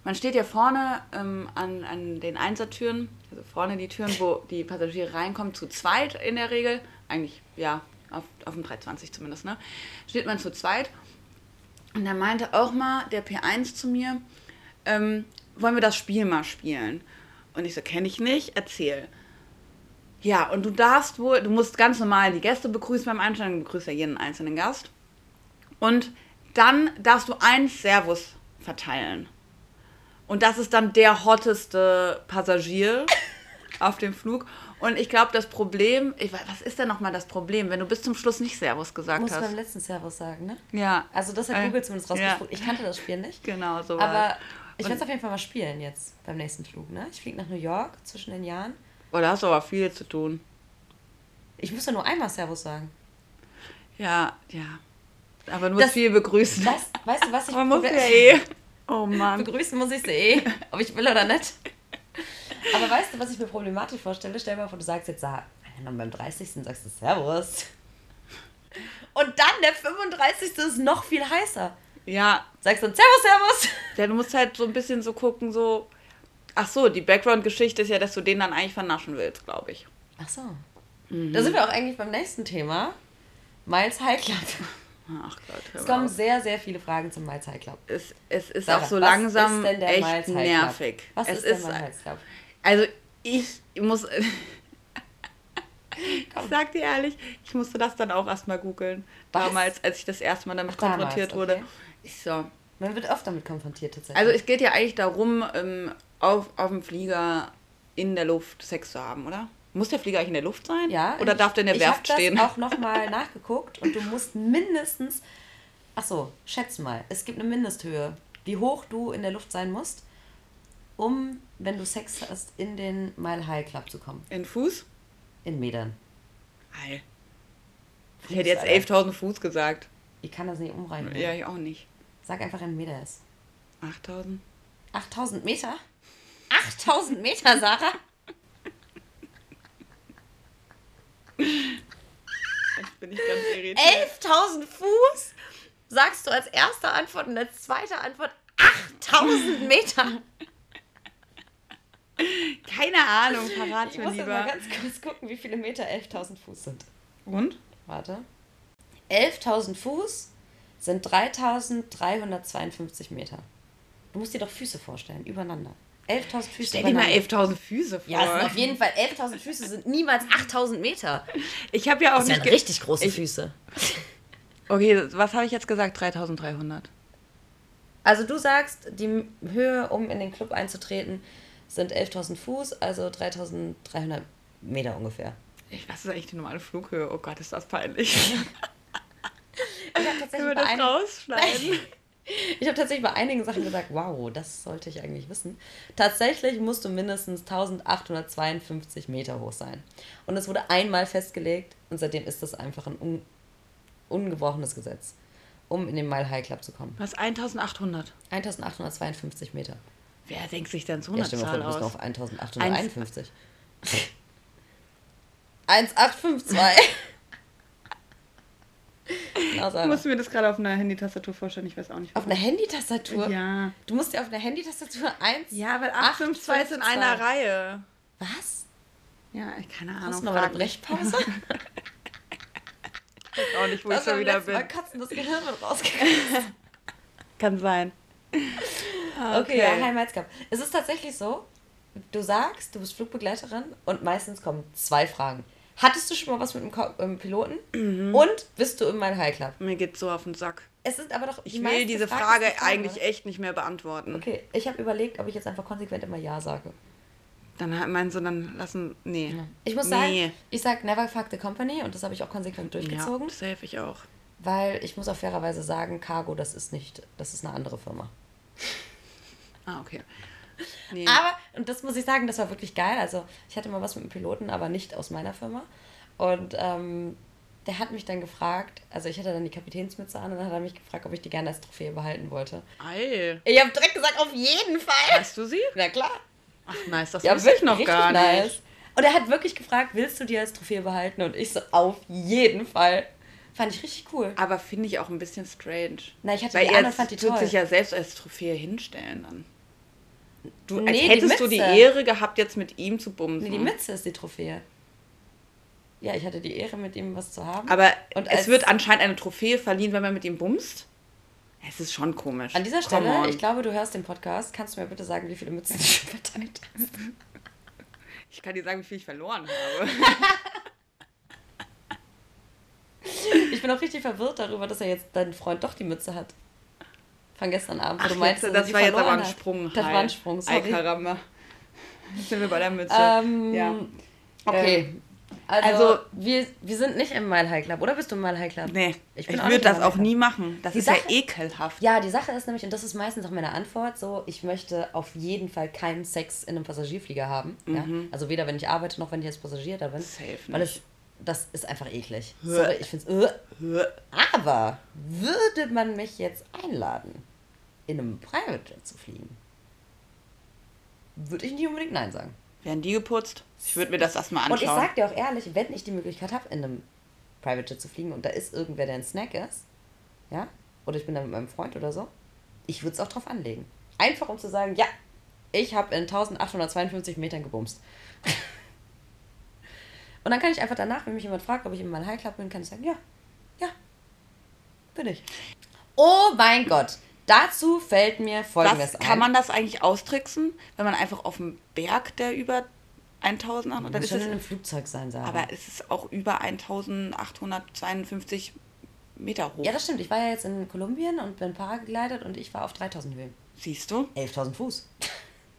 man steht ja vorne ähm, an, an den Einsatztüren, also vorne die Türen, wo die Passagiere reinkommen, zu zweit in der Regel. Eigentlich, ja, auf, auf dem 320 zumindest, ne? Steht man zu zweit. Und da meinte auch mal der P1 zu mir, ähm, wollen wir das Spiel mal spielen? Und ich so, kenne ich nicht, erzähl. Ja, und du darfst wohl, du musst ganz normal die Gäste begrüßen beim Einsteigen, du begrüßt ja jeden einzelnen Gast. Und dann darfst du ein Servus verteilen. Und das ist dann der hotteste Passagier <laughs> auf dem Flug. Und ich glaube, das Problem, ich, was ist denn nochmal das Problem, wenn du bis zum Schluss nicht Servus gesagt Muss hast? beim letzten Servus sagen, ne? Ja. Also das hat Äh, Google zumindest ja. rausgefunden. Ich kannte das Spiel nicht. Genau, so war Aber ich werde es auf jeden Fall mal spielen jetzt beim nächsten Flug, ne? Ich fliege nach New York zwischen den Jahren. Oh, da hast du aber viel zu tun. Ich muss ja nur einmal Servus sagen. Ja, ja. Aber du musst Das- viel begrüßen. Weißt, weißt du, was ich Man muss ja eh. Oh Mann. Begrüßen muss ich sie eh, <laughs> ob ich will oder nicht. Aber weißt du, was ich mir problematisch vorstelle? Stell dir mal vor, du sagst jetzt, sag, dann beim 30. sagst du Servus. Und dann der 35. ist noch viel heißer. Ja, Sagst dann Servus, Servus. Ja, du musst halt so ein bisschen so gucken, so. Ach so, die Background-Geschichte ist ja, dass du den dann eigentlich vernaschen willst, glaube ich. Ach so. Da sind wir auch eigentlich beim nächsten Thema. Miles Club. Ach Gott, Es kommen auf. sehr, sehr viele Fragen zum Miles High Club. Es, es ist Sarah, auch so langsam denn der echt Club? nervig. Was es ist der ist, Miles Club? Also, ich muss. <laughs> ich sag dir ehrlich, ich musste das dann auch erstmal googeln. Damals, als ich das erste Mal damit Ach, damals, konfrontiert okay. wurde. Ich so. Man wird oft damit konfrontiert tatsächlich. Also, es geht ja eigentlich darum, ähm, auf, auf dem Flieger in der Luft Sex zu haben, oder? Muss der Flieger eigentlich in der Luft sein? Ja. Oder darf der in der ich Werft stehen? Ich habe auch nochmal <laughs> nachgeguckt und du musst mindestens. Ach so, schätz mal. Es gibt eine Mindesthöhe, wie hoch du in der Luft sein musst, um, wenn du Sex hast, in den Mile High Club zu kommen. In Fuß? In Metern. Heil. Ich hätte jetzt Alter. 11.000 Fuß gesagt. Ich kann das nicht umrechnen. Ja, ich auch nicht. Sag einfach, ein Meter ist. 8.000? 8000 Meter? 8000 Meter, Sarah? Jetzt bin ich ganz irritiert. 11.000 Fuß? Sagst du als erste Antwort und als zweite Antwort 8000 Meter? Keine Ahnung, verrat Ich mir muss jetzt mal lieber. ganz kurz gucken, wie viele Meter 11.000 Fuß sind. Und? Warte. 11.000 Fuß sind 3.352 Meter. Du musst dir doch Füße vorstellen, übereinander. 11.000 Füße Stell dir mal übereinander. 11.000 Füße vor. Ja, es sind auf jeden Fall 11.000 Füße, sind niemals 8.000 Meter. ich habe ja auch Das nicht. sind richtig große ich- Füße. Okay, was habe ich jetzt gesagt? 3.300. Also du sagst, die Höhe, um in den Club einzutreten, sind 11.000 Fuß, also 3.300 Meter ungefähr. Ich, was ist eigentlich die normale Flughöhe? Oh Gott, ist das peinlich. <laughs> Ich habe tatsächlich, Können wir das rausschneiden? <laughs> ich hab tatsächlich bei einigen Sachen gesagt, wow, das sollte ich eigentlich wissen. Tatsächlich musst du mindestens 1852 Meter hoch sein. Und es wurde einmal festgelegt und seitdem ist das einfach ein un ungebrochenes Gesetz, um in den Mile High Club zu kommen. Was, 1800? 1852 Meter. Wer denkt sich denn so Ja, eine mal vor, Zahl aus? auf 1851. 1852. <laughs> <laughs> genau, Ich Sarah. musste mir das gerade auf einer Handytastatur vorstellen, ich weiß auch nicht. Auf einer Handytastatur? Ja. Du musst dir auf einer Handytastatur 1. Ja, weil 852 ist in einer Reihe. Was? Ja, ich keine Hast Ahnung. du noch mal eine. Brechpause? <laughs> <laughs> Ich weiß auch nicht, wo ich Das schon beim wieder letzten Mal bin. kotzen das Gehirn <laughs> rausgekommen. Kann sein. Okay, ja, Heim Cup. Es ist tatsächlich so, du sagst, du bist Flugbegleiterin und meistens kommen zwei Fragen. Hattest du schon mal was mit einem Piloten? Mhm. Und bist du in meinem High Club? Mir geht's so auf den Sack. Es ist aber doch. Ich will diese Frage eigentlich oder? echt nicht mehr beantworten. Okay, ich habe überlegt, ob ich jetzt einfach konsequent immer Ja sage. Dann meinst du, dann lassen. Nee. Ich muss sagen, Nee. ich sag never fuck the company und das habe ich auch konsequent durchgezogen, Ja, safe ich auch. weil ich muss auch fairerweise sagen, Cargo, das ist nicht, das ist eine andere Firma. Ah, okay. Nee. Aber, und das muss ich sagen, das war wirklich geil. Also, ich hatte mal was mit einem Piloten, aber nicht aus meiner Firma. Und ähm, der hat mich dann gefragt, also ich hatte dann die Kapitänsmütze an und dann hat er mich gefragt, ob ich die gerne als Trophäe behalten wollte. Ei. Ich habe direkt gesagt, auf jeden Fall. Hast du sie? Na klar. Ach, nice, das Ja, wusste ich wirklich noch gar nice. nicht. Und er hat wirklich gefragt, willst du die als Trophäe behalten? Und ich so, auf jeden Fall. Fand ich richtig cool. Aber finde ich auch ein bisschen strange. Na, ich hatte Weil die er fand die tut toll. sich ja selbst als Trophäe hinstellen dann. Du, als Nee, hättest du die. Ehre gehabt, jetzt mit ihm zu bumsen. Nee, die Mütze ist die Trophäe. Ja, ich hatte die Ehre, mit ihm was zu haben. Aber Und es wird anscheinend eine Trophäe verliehen, wenn man mit ihm bumst. Es ist schon komisch. An dieser Stelle, ich glaube, du hörst den Podcast. Kannst du mir bitte sagen, wie viele Mützen du schon verteilt hast? Ich kann dir sagen, wie viel ich verloren habe. Ich bin auch richtig verwirrt darüber, dass er jetzt dein Freund doch die Mütze hat. Von gestern Abend, wo Ach, du meinst, jetzt, das war jetzt aber ein hat. Sprung. Das war ein Sprung, sorry. caramba. Jetzt <laughs> sind wir bei der Mütze. Ähm, ja. Okay. Also, Also- wir, wir sind nicht im Mile High Club, oder bist du im Mile High Club? Nee, Ich ich, würde das auch nie machen. Das Die ist Sache- ja ekelhaft. Ja, die Sache ist nämlich, und das ist meistens auch meine Antwort, so, ich möchte auf jeden Fall keinen Sex in einem Passagierflieger haben. Ja? Also weder wenn ich arbeite, noch wenn ich als Passagier da bin. Mhm. Safe Weil nicht. es, das ist einfach eklig. Sorry, ich finde es... Aber würde man mich jetzt einladen, in einem Private Jet zu fliegen, würde ich nicht unbedingt Nein sagen. Werden die geputzt? Ich würde mir das erstmal Und ich anschauen. sag dir auch ehrlich, wenn ich die Möglichkeit habe, in einem Private Jet zu fliegen und da ist irgendwer, der ein Snack ist, ja, oder ich bin da mit meinem Freund oder so, ich würde es auch drauf anlegen. Einfach um zu sagen, ja, ich habe in 1852 Metern gebumst. <laughs> und dann kann ich einfach danach, wenn mich jemand fragt, ob ich in meinem High Club bin, kann ich sagen, ja, ja, bin ich. Oh mein Gott, dazu fällt mir Folgendes Was, ein. kann man das eigentlich austricksen, wenn man einfach auf dem Berg, der über 1000 hat? Dann muss ist es, in einem Flugzeug sein, Sarah. aber es ist auch über 1852 Meter hoch. Ja, das stimmt. Ich war ja jetzt in Kolumbien und bin paragegleitet und ich war auf 3000 Höhen. Siehst du? 11.000 Fuß.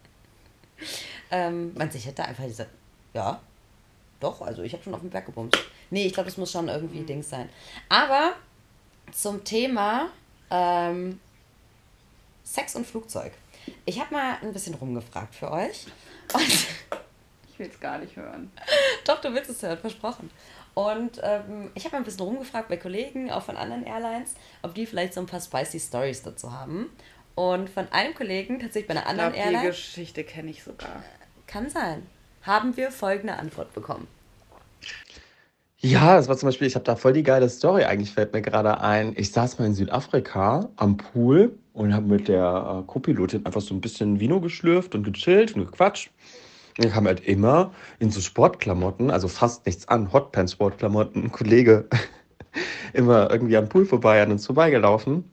<laughs> ähm, man sich hätte einfach gesagt, ja, doch, also ich habe schon auf dem Berg gebumst. Nee, ich glaube, das muss schon irgendwie Dings sein. Aber zum Thema ähm, Sex und Flugzeug. Ich habe mal ein bisschen rumgefragt für euch. <laughs> Ich will es gar nicht hören. Doch, du willst es hören, versprochen. Und ähm, ich habe mal ein bisschen rumgefragt bei Kollegen, auch von anderen Airlines, ob die vielleicht so ein paar spicy Stories dazu haben. Und von einem Kollegen, tatsächlich bei einer Ich anderen glaube, die Airline, Geschichte kenne ich sogar. kann sein, haben wir folgende Antwort bekommen. Ja, das war zum Beispiel, ich habe da voll die geile Story eigentlich, fällt mir gerade ein. Ich saß mal in Südafrika am Pool und habe mit der äh, Co-Pilotin einfach so ein bisschen Vino geschlürft und gechillt und gequatscht. Und ich kam halt immer in so Sportklamotten, also fast nichts an, Hotpants-Sportklamotten, Kollege <laughs> immer irgendwie am Pool vorbei, an uns vorbeigelaufen.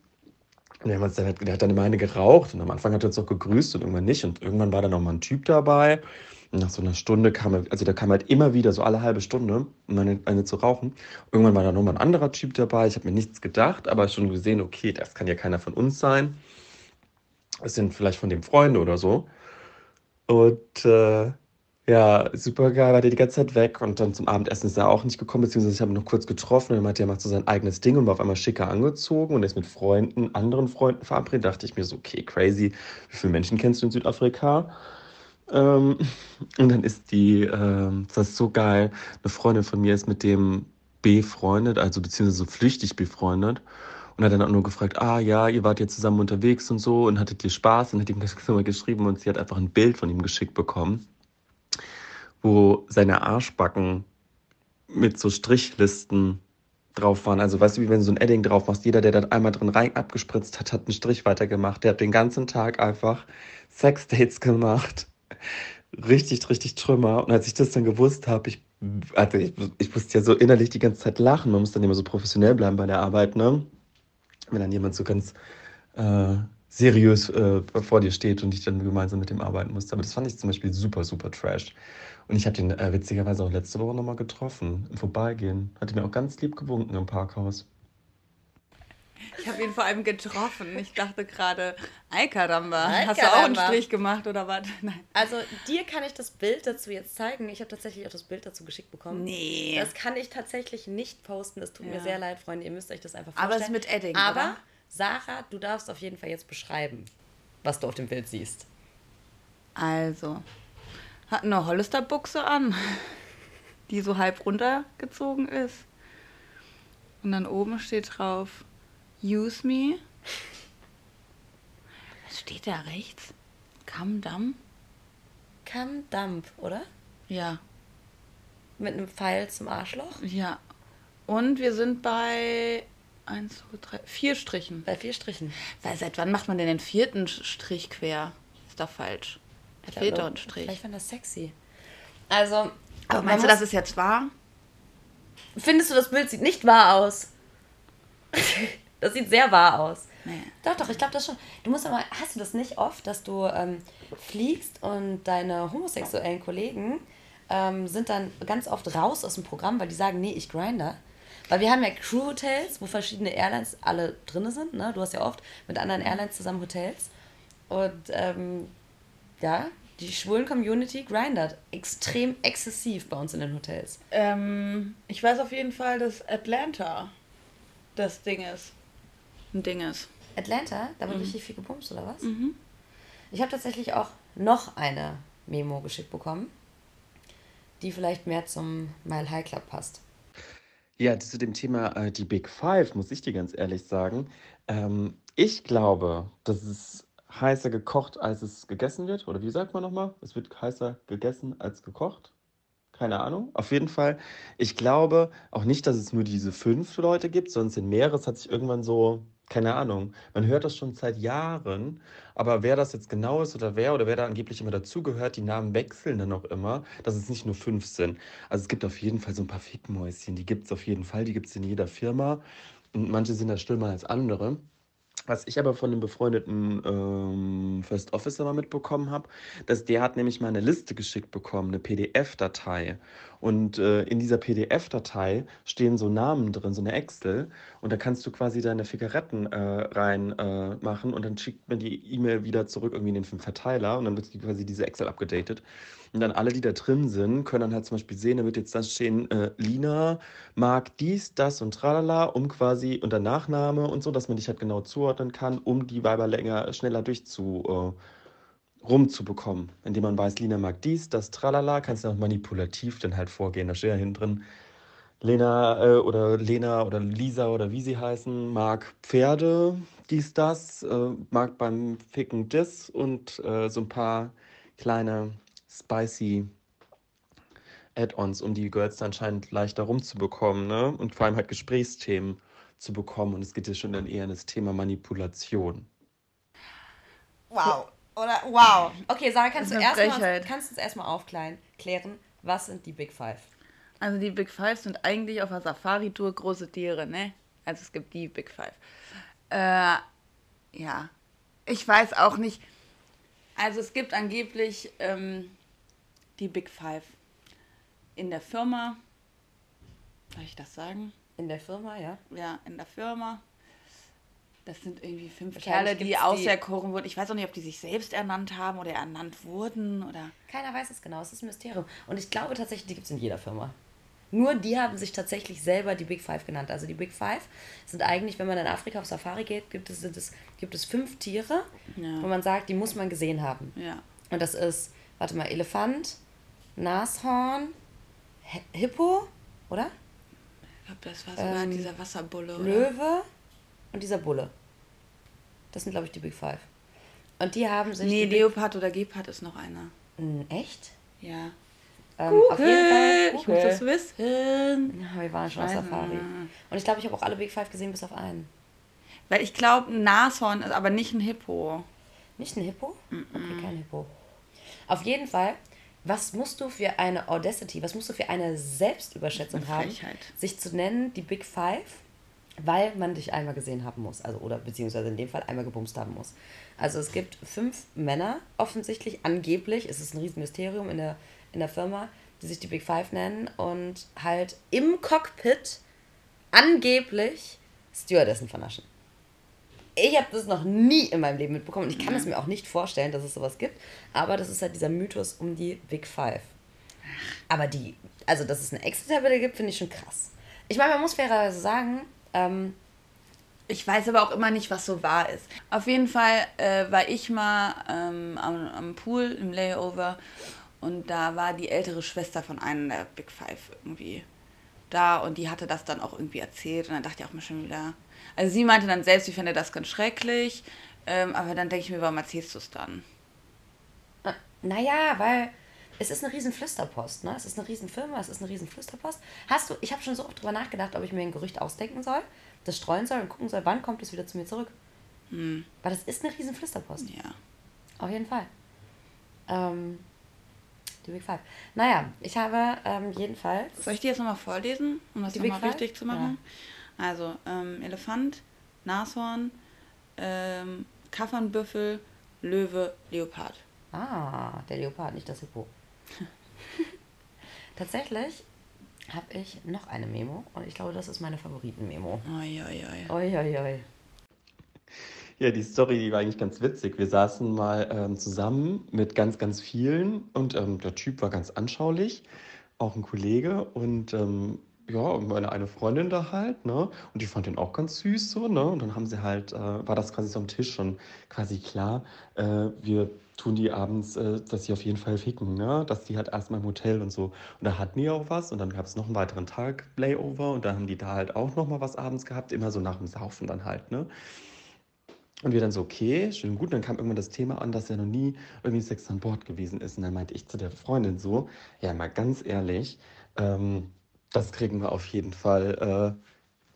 Und haben uns dann, halt- der hat dann immer eine geraucht und am Anfang hat er uns auch gegrüßt und irgendwann nicht. Und irgendwann war da noch mal ein Typ dabei. Nach so einer Stunde kam er, also der kam halt immer wieder, so alle halbe Stunde, um eine, eine zu rauchen. Irgendwann war da noch mal ein anderer Typ dabei. Ich habe mir nichts gedacht, aber schon gesehen, okay, das kann ja keiner von uns sein. Es sind vielleicht von dem Freunde oder so. Und äh, ja, super geil, war der die ganze Zeit weg und dann zum Abendessen ist er auch nicht gekommen, beziehungsweise ich habe ihn noch kurz getroffen und er meinte, er macht so sein eigenes Ding und war auf einmal schicker angezogen und ist mit Freunden, anderen Freunden verabredet. dachte ich mir so, okay, crazy, wie viele Menschen kennst du in Südafrika? Ähm, <laughs> und dann ist die, ähm, das ist so geil, eine Freundin von mir ist mit dem befreundet, also beziehungsweise so flüchtig befreundet. Und hat dann auch nur gefragt, ah ja, ihr wart jetzt zusammen unterwegs und so und hattet ihr Spaß und hat ihm <laughs> das mal geschrieben und sie hat einfach ein Bild von ihm geschickt bekommen, wo seine Arschbacken mit so Strichlisten drauf waren. Also weißt du, wie wenn du so ein Edding drauf machst, jeder, der da einmal drin rein abgespritzt hat, hat einen Strich weitergemacht. Der hat den ganzen Tag einfach Sexdates gemacht. Richtig, richtig Trümmer. Und als ich das dann gewusst habe, ich, also ich, ich musste ja so innerlich die ganze Zeit lachen. Man muss dann immer so professionell bleiben bei der Arbeit, ne? Wenn dann jemand so ganz äh, seriös äh, vor dir steht und ich dann gemeinsam mit dem arbeiten musste. Aber das fand ich zum Beispiel super, super trash. Und ich habe den äh, witzigerweise auch letzte Woche nochmal getroffen, im Vorbeigehen. Hatte mir auch ganz lieb gewunken im Parkhaus. Ich habe ihn vor allem getroffen. Ich dachte gerade, Alkaramba. Hast du auch einen. Strich gemacht oder was? <laughs> Nein. Also dir kann ich das Bild dazu jetzt zeigen. Ich habe tatsächlich auch das Bild dazu geschickt bekommen. Nee. Das kann ich tatsächlich nicht posten. Das tut mir Ja. sehr leid, Freunde. Ihr müsst euch das einfach Aber vorstellen. es ist mit Edding, Aber oder? Sarah, du darfst auf jeden Fall jetzt beschreiben, was du auf dem Bild siehst. Also, hat eine Hollisterbuchse an, die so halb runtergezogen ist. Und dann oben steht drauf, use me. Was steht da rechts? Come down? Come Dump, oder? Ja, Mit einem Pfeil zum Arschloch. ja. Und wir sind bei 1, 2, 3, vier Strichen. Bei vier Strichen. Weil seit wann macht man denn den vierten Strich quer? Ist doch falsch. Da fehlt doch ein Strich. Vielleicht fand das sexy. Also, Aber meinst du, das ist jetzt wahr? Findest du, das Bild sieht nicht wahr aus? <laughs> das sieht sehr wahr aus. Nee. Doch, doch, ich glaube das schon. Du musst aber, hast du das nicht oft, dass du ähm, fliegst und deine homosexuellen Kollegen ähm, sind dann ganz oft raus aus dem Programm, weil die sagen, nee, ich grinder. Weil wir haben ja Crew-Hotels, wo verschiedene Airlines alle drin sind. Ne? Du hast ja oft mit anderen Airlines zusammen Hotels. Und ähm, ja, die schwulen Community grindert extrem exzessiv bei uns in den Hotels. Ähm, ich weiß auf jeden Fall, dass Atlanta das Ding ist. Ein Ding ist. Atlanta, da wird richtig viel gebumst, oder was? Ich habe tatsächlich auch noch eine Memo geschickt bekommen, die vielleicht mehr zum Mile High Club passt. Ja, zu dem Thema äh, die Big Five, muss ich dir ganz ehrlich sagen. Ähm, ich glaube, dass es heißer gekocht, als es gegessen wird. Oder wie sagt man nochmal? Es wird heißer gegessen als gekocht. Keine Ahnung. Auf jeden Fall. Ich glaube auch nicht, dass es nur diese fünf Leute gibt, sondern es sind mehrere. Es hat sich irgendwann so, keine Ahnung. Man hört das schon seit Jahren. Aber wer das jetzt genau ist oder wer oder wer da angeblich immer dazugehört, die Namen wechseln dann auch immer, dass es nicht nur fünf sind. Also es gibt auf jeden Fall so ein paar Fickmäuschen. Die gibt es auf jeden Fall. Die gibt es in jeder Firma. Und manche sind da schlimmer als andere. Was ich aber von einem befreundeten ähm, First Officer mal mitbekommen habe, dass der hat nämlich mal eine Liste geschickt bekommen, eine PDF-Datei. Und äh, in dieser PDF-Datei stehen so Namen drin, so eine Excel. Und da kannst du quasi deine Figaretten äh, rein äh, und dann schickt man die E-Mail wieder zurück irgendwie in den Verteiler und dann wird die quasi diese Excel abgedatet. Und dann alle, die da drin sind, können dann halt zum Beispiel sehen, da wird jetzt das stehen, äh, Lina mag dies, das und tralala, um quasi unter Nachname und so, dass man dich halt genau zuordnen kann, um die Weiber länger, schneller durchzu, äh, rumzubekommen. Indem man weiß, Lina mag dies, das, tralala, kannst du auch manipulativ dann halt vorgehen. Da steht ja hinten drin, Lena äh, oder Lena oder Lisa oder wie sie heißen, mag Pferde, dies, das, äh, mag beim Ficken das und äh, so ein paar kleine spicy Add-ons, um die Girls dann anscheinend leichter rumzubekommen, ne? Und vor allem halt Gesprächsthemen zu bekommen. Und es geht ja schon dann eher in das Thema Manipulation. Wow. Oder wow. Okay, Sarah, kannst du erstmal kannst du uns erstmal aufklären, klären, was sind die Big Five? Also die Big Five sind eigentlich auf der Safari-Tour große Tiere, ne? Also es gibt die Big Five. Äh, ja. Ich weiß auch nicht. Also es gibt angeblich ähm, die Big Five in der Firma. Darf ich das sagen? In der Firma, ja. Ja, in der Firma. Das sind irgendwie fünf Kerle, die die- auserkoren wurden. Ich weiß auch nicht, ob die sich selbst ernannt haben oder ernannt wurden oder. Keiner weiß es genau, es ist ein Mysterium. Und ich glaube tatsächlich, die gibt es in jeder Firma. Nur die haben sich tatsächlich selber die Big Five genannt. Also die Big Five sind eigentlich, wenn man in Afrika auf Safari geht, gibt es, es, gibt es fünf Tiere, Ja. wo man sagt, die muss man gesehen haben. Ja. Und das ist, warte mal, Elefant, Nashorn, Hi- Hippo, oder? Ich glaube, das war sogar Ähm, dieser Wasserbulle. Oder? Löwe und dieser Bulle. Das sind, glaube ich, die Big Five. Und die haben sich. Nee, Leopard oder Gepard ist noch einer. Hm, Echt? Ja. Ähm, auf jeden Fall. Ich muss das wissen. Ja, wir waren schon auf Safari. nicht. Und ich glaube, ich habe auch alle Big Five gesehen, bis auf einen. Weil ich glaube, ein Nashorn ist aber nicht ein Hippo. Nicht ein Hippo? Okay, kein Hippo. Auf jeden Fall, was musst du für eine Audacity, was musst du für eine Selbstüberschätzung Eine haben, sich zu nennen, die Big Five, weil man dich einmal gesehen haben muss. Also, oder beziehungsweise in dem Fall einmal gebumst haben muss. Also es gibt fünf Männer, offensichtlich, angeblich, es ist ein Riesenmysterium in der, in der Firma, die sich die Big Five nennen und halt im Cockpit angeblich Stewardessen vernaschen. Ich habe das noch nie in meinem Leben mitbekommen und ich kann es mir auch nicht vorstellen, dass es sowas gibt. Aber das ist halt dieser Mythos um die Big Five. Aber die, also dass es eine Excel-Tabelle gibt, finde ich schon krass. Ich meine, man muss fairerweise sagen, ähm, Ich weiß aber auch immer nicht, was so wahr ist. Auf jeden Fall äh, war ich mal ähm, am, am Pool im Layover und da war die ältere Schwester von einem der Big Five irgendwie da und die hatte das dann auch irgendwie erzählt und dann dachte ich auch mal schon wieder. Also sie meinte dann selbst, sie fände das ganz schrecklich, ähm, aber dann denke ich mir, warum erzählst du es dann? äh, naja, weil es ist eine riesen Flüsterpost, ne? Es ist eine riesen Firma, es ist eine riesen Flüsterpost. Hast du, ich habe schon so oft drüber nachgedacht, ob ich mir ein Gerücht ausdenken soll, das streuen soll und gucken soll, wann kommt es wieder zu mir zurück. Weil das ist eine riesen Flüsterpost. Ja. Auf jeden Fall. Ähm, die Big Five. Naja, ich habe ähm, jedenfalls. Soll ich die jetzt nochmal vorlesen, um das nochmal richtig zu machen? Also, ähm, Elefant, Nashorn, ähm, Kaffernbüffel, Löwe, Leopard. Ah, der Leopard, nicht das Hippo. <laughs> Tatsächlich habe ich noch eine Memo und ich glaube, das ist meine Favoriten-Memo. Oi, oi, oi. Oi, oi, oi. Ja, die Story, die war eigentlich ganz witzig. Wir saßen mal ähm, zusammen mit ganz, ganz vielen und ähm, der Typ war ganz anschaulich, auch ein Kollege und ähm, ja, meine eine Freundin da halt, ne? Und die fand den auch ganz süß so, ne? Und dann haben sie halt, äh, war das quasi so am Tisch schon quasi klar, äh, wir tun die abends, äh, dass sie auf jeden Fall ficken, ne? Dass die halt erstmal im Hotel und so. Und da hatten die auch was und dann gab es noch einen weiteren Tag Layover und da haben die da halt auch nochmal was abends gehabt, immer so nach dem Saufen dann halt, ne? Und wir dann so, okay, schön gut. Dann kam irgendwann das Thema an, dass er noch nie irgendwie Sex an Bord gewesen ist. Und dann meinte ich zu der Freundin so, ja, mal ganz ehrlich, ähm, das kriegen wir auf jeden Fall, äh,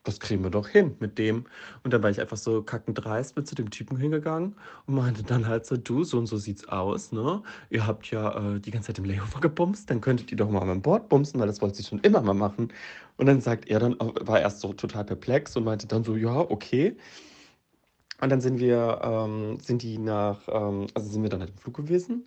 das kriegen wir doch hin mit dem. Und dann war ich einfach so kackendreist, bin zu dem Typen hingegangen und meinte dann halt so, du, so und so sieht's aus, ne? Ihr habt ja äh, die ganze Zeit im Layover gebumst, dann könntet ihr doch mal an Bord bumsen, weil das wollte sie schon immer mal machen. Und dann sagt er dann, äh, war erst so total perplex und meinte dann so, ja, okay. Und dann sind wir, ähm, sind die nach, ähm, also sind wir dann halt im Flug gewesen.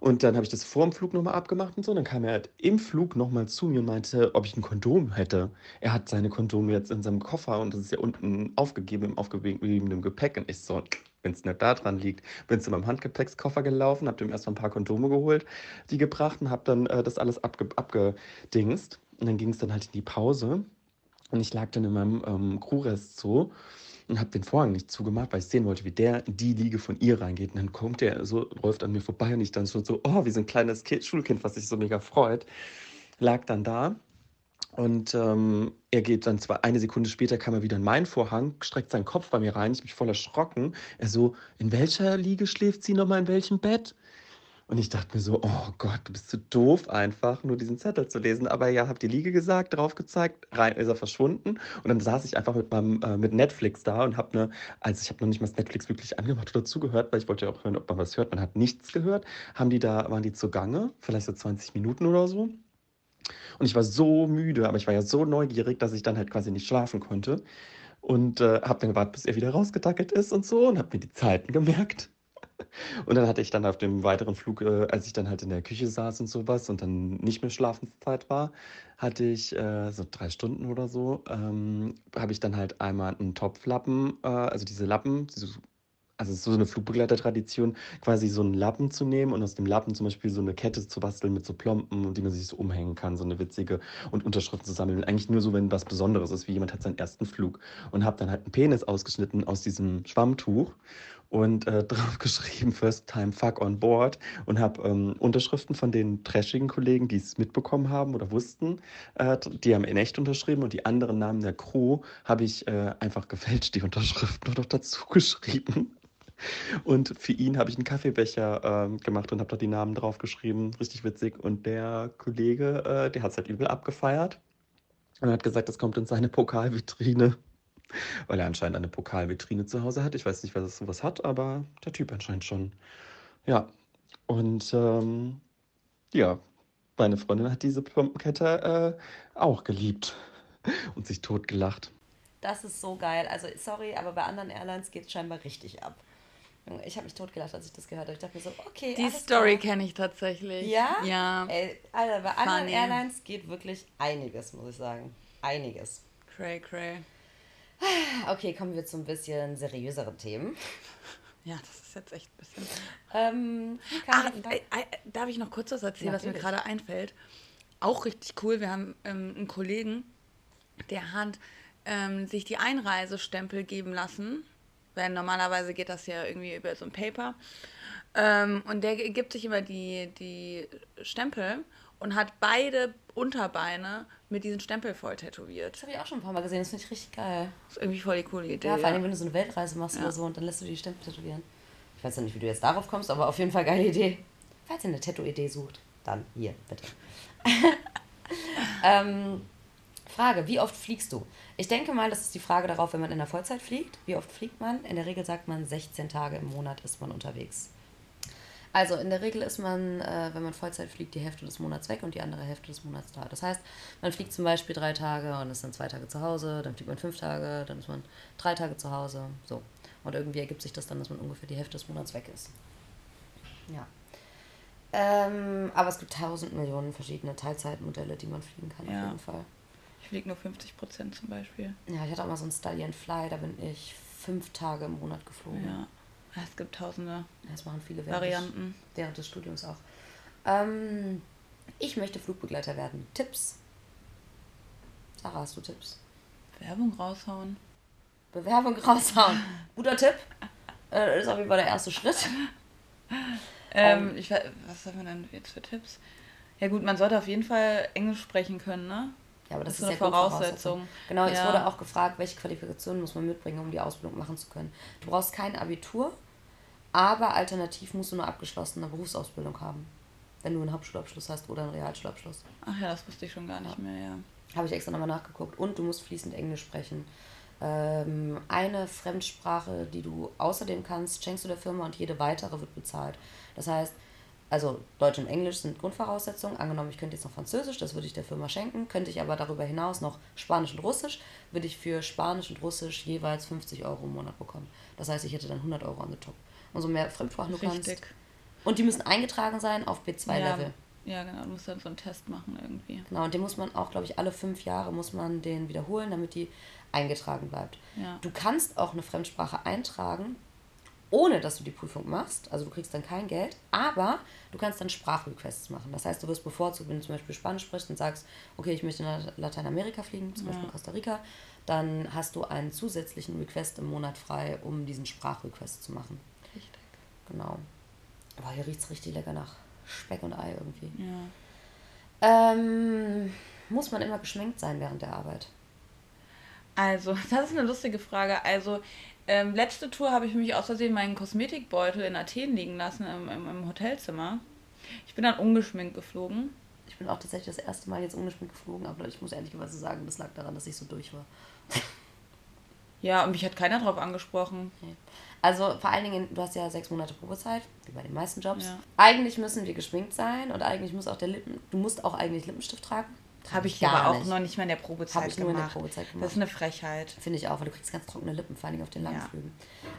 Und dann habe ich das vor dem Flug nochmal abgemacht und so. Und dann kam er halt im Flug nochmal zu mir und meinte, ob ich ein Kondom hätte. Er hat seine Kondome jetzt in seinem Koffer und das ist ja unten aufgegeben im aufgegebenen Gepäck. Und ich so, wenn es nicht da dran liegt, bin zu meinem Handgepäckskoffer gelaufen, habe dem erstmal ein paar Kondome geholt, die gebracht und habe dann äh, das alles abge abgedingst. Und dann ging es dann halt in die Pause. Und ich lag dann in meinem ähm, Crewrest so und habe den Vorhang nicht zugemacht, weil ich sehen wollte, wie der in die Liege von ihr reingeht. Und dann kommt der so, läuft an mir vorbei und ich dann schon so, oh, wie so ein kleines kind, Schulkind, was sich so mega freut, lag dann da. Und ähm, er geht dann zwar eine Sekunde später, kam er wieder in meinen Vorhang, streckt seinen Kopf bei mir rein, ich bin voll erschrocken. Er so, in welcher Liege schläft sie nochmal, in welchem Bett? Und ich dachte mir so, oh Gott, du bist so doof einfach, nur diesen Zettel zu lesen. Aber ja, hab die Liege gesagt, drauf gezeigt, rein ist er verschwunden. Und dann saß ich einfach mit meinem äh, mit Netflix da und habe ne, also ich habe noch nicht mal Netflix wirklich angemacht oder zugehört, weil ich wollte ja auch hören, ob man was hört. Man hat nichts gehört. Haben die da, waren die zugange, vielleicht so 20 Minuten oder so. Und ich war so müde, aber ich war ja so neugierig, dass ich dann halt quasi nicht schlafen konnte. Und äh, habe dann gewartet, bis er wieder rausgetackelt ist und so und habe mir die Zeiten gemerkt. Und dann hatte ich dann auf dem weiteren Flug, äh, als ich dann halt in der Küche saß und sowas und dann nicht mehr Schlafenszeit war, hatte ich äh, so drei Stunden oder so, ähm, habe ich dann halt einmal einen Topflappen, äh, also diese Lappen, diese also es ist so eine Flugbegleitertradition, quasi so einen Lappen zu nehmen und aus dem Lappen zum Beispiel so eine Kette zu basteln mit so Plomben, die man sich so umhängen kann, so eine witzige und Unterschriften zu sammeln. Eigentlich nur so, wenn was Besonderes ist, wie jemand hat seinen ersten Flug und habe dann halt einen Penis ausgeschnitten aus diesem Schwammtuch und äh, <laughs> drauf geschrieben First Time Fuck on Board und habe ähm, Unterschriften von den trashigen Kollegen, die es mitbekommen haben oder wussten, äh, die haben in echt unterschrieben und die anderen Namen der Crew habe ich äh, einfach gefälscht, die <laughs> Unterschriften noch dazu geschrieben. Und für ihn habe ich einen Kaffeebecher ähm, gemacht und habe da die Namen drauf geschrieben. Richtig witzig. Und der Kollege, äh, der hat es halt übel abgefeiert und hat gesagt, das kommt in seine Pokalvitrine. Weil er anscheinend eine Pokalvitrine zu Hause hat. Ich weiß nicht, wer das sowas hat, aber der Typ anscheinend schon. Ja. Und ähm, ja, meine Freundin hat diese Plombenkette äh, auch geliebt und sich totgelacht. Das ist so geil. Also, sorry, aber bei anderen Airlines geht es scheinbar richtig ab. Ich habe mich totgelacht, als ich das gehört habe. Ich dachte mir so, okay. Die alles Story kenne ich tatsächlich. Ja? Ja. Ey, Alter, bei anderen Funny. Airlines geht wirklich einiges, muss ich sagen. Einiges. Cray, cray. Okay, kommen wir zu ein bisschen seriöseren Themen. Ja, das ist jetzt echt ein bisschen. Ähm, da- äh, äh, darf ich noch kurz was erzählen, was mir Natürlich. gerade einfällt? Auch richtig cool. Wir haben ähm, einen Kollegen, der hat ähm, sich die Einreisestempel geben lassen. Weil normalerweise geht das ja irgendwie über so ein Paper. Ähm, und der gibt sich immer die, die Stempel und hat beide Unterbeine mit diesen Stempel voll tätowiert. das habe ich auch schon ein paar Mal gesehen. Das finde ich richtig geil. Das ist irgendwie voll die coole Idee. Ja, vor allem, wenn du so eine Weltreise machst Ja. oder so und dann lässt du die Stempel tätowieren. Ich weiß ja nicht, wie du jetzt darauf kommst, aber auf jeden Fall geile Idee. Falls ihr eine Tattoo-Idee sucht, dann hier, bitte. <laughs> ähm, Frage, wie oft fliegst du? Ich denke mal, das ist die Frage darauf, wenn man in der Vollzeit fliegt. Wie oft fliegt man? In der Regel sagt man, 16 Tage im Monat ist man unterwegs. Also in der Regel ist man, äh, wenn man Vollzeit fliegt, die Hälfte des Monats weg und die andere Hälfte des Monats da. Das heißt, man fliegt zum Beispiel drei Tage und ist dann zwei Tage zu Hause, dann fliegt man fünf Tage, dann ist man drei Tage zu Hause. So. Und irgendwie ergibt sich das dann, dass man ungefähr die Hälfte des Monats weg ist. Ja. Ähm, aber es gibt tausend Millionen verschiedene Teilzeitmodelle, die man fliegen kann, Ja. auf jeden Fall. Ich fliege nur 50 Prozent zum Beispiel. Ja, ich hatte auch mal so ein Study and Fly, da bin ich fünf Tage im Monat geflogen. Ja. Es gibt tausende Das machen viele während Varianten. Des, während des Studiums auch. Ähm, ich möchte Flugbegleiter werden. Tipps? Sarah, hast du Tipps? Werbung raushauen. Bewerbung raushauen. Guter Tipp. Äh, Das ist auf jeden Fall der erste Schritt. Ähm, ich, we- was haben wir denn jetzt für Tipps? Ja gut, man sollte auf jeden Fall Englisch sprechen können, ne? Ja, aber das, Das ist ist ja eine Voraussetzung. Genau, es Ja. wurde auch gefragt, welche Qualifikationen muss man mitbringen, um die Ausbildung machen zu können. Du brauchst kein Abitur, aber alternativ musst du eine abgeschlossene Berufsausbildung haben. Wenn du einen Hauptschulabschluss hast oder einen Realschulabschluss. Ach ja, das wusste ich schon gar nicht mehr, ja. Habe ich extra nochmal nachgeguckt. Und du musst fließend Englisch sprechen. Ähm, eine Fremdsprache, die du außerdem kannst, schenkst du der Firma und jede weitere wird bezahlt. Das heißt, also Deutsch und Englisch sind Grundvoraussetzungen. Angenommen, ich könnte jetzt noch Französisch, das würde ich der Firma schenken. Könnte ich aber darüber hinaus noch Spanisch und Russisch, würde ich für Spanisch und Russisch jeweils 50 Euro im Monat bekommen. Das heißt, ich hätte dann 100 Euro an the top. Umso mehr Fremdsprachen du kannst. Und die müssen eingetragen sein auf B2-Level. Ja, ja, genau. Du musst dann so einen Test machen irgendwie. Genau, und den muss man auch, glaube ich, alle fünf Jahre muss man den wiederholen, damit die eingetragen bleibt. Ja. Du kannst auch eine Fremdsprache eintragen, ohne dass du die Prüfung machst. Also du kriegst dann kein Geld, aber du kannst dann Sprachrequests machen. Das heißt, du wirst bevorzugt, wenn du zum Beispiel Spanisch sprichst und sagst, okay, ich möchte nach Lateinamerika fliegen, zum Beispiel Costa Rica, dann hast du einen zusätzlichen Request im Monat frei, um diesen Sprachrequest zu machen. Genau. Boah, hier riecht es richtig lecker nach Speck und Ei irgendwie. Ja. Ähm, muss man immer geschminkt sein während der Arbeit? Also, <laughs> das ist eine lustige Frage. Also, ähm, letzte Tour habe ich mich aus Versehen meinen Kosmetikbeutel in Athen liegen lassen im, im, im Hotelzimmer. Ich bin dann ungeschminkt geflogen. Ich bin auch tatsächlich das erste Mal jetzt ungeschminkt geflogen, aber ich muss ehrlicherweise sagen, das lag daran, dass ich so durch war. Ja, und mich hat keiner drauf angesprochen. Also vor allen Dingen, du hast ja sechs Monate Probezeit, wie bei den meisten Jobs. Ja. Eigentlich müssen wir geschminkt sein und eigentlich muss auch der Lippen, du musst auch eigentlich Lippenstift tragen. Habe ich aber auch nicht. noch nicht mal in der Probezeit Habe ich nur in der gemacht. Probezeit Das gemacht. ist eine Frechheit. Finde ich auch, weil du kriegst ganz trockene Lippen, vor allen Dingen auf den langen Ja. Flügen.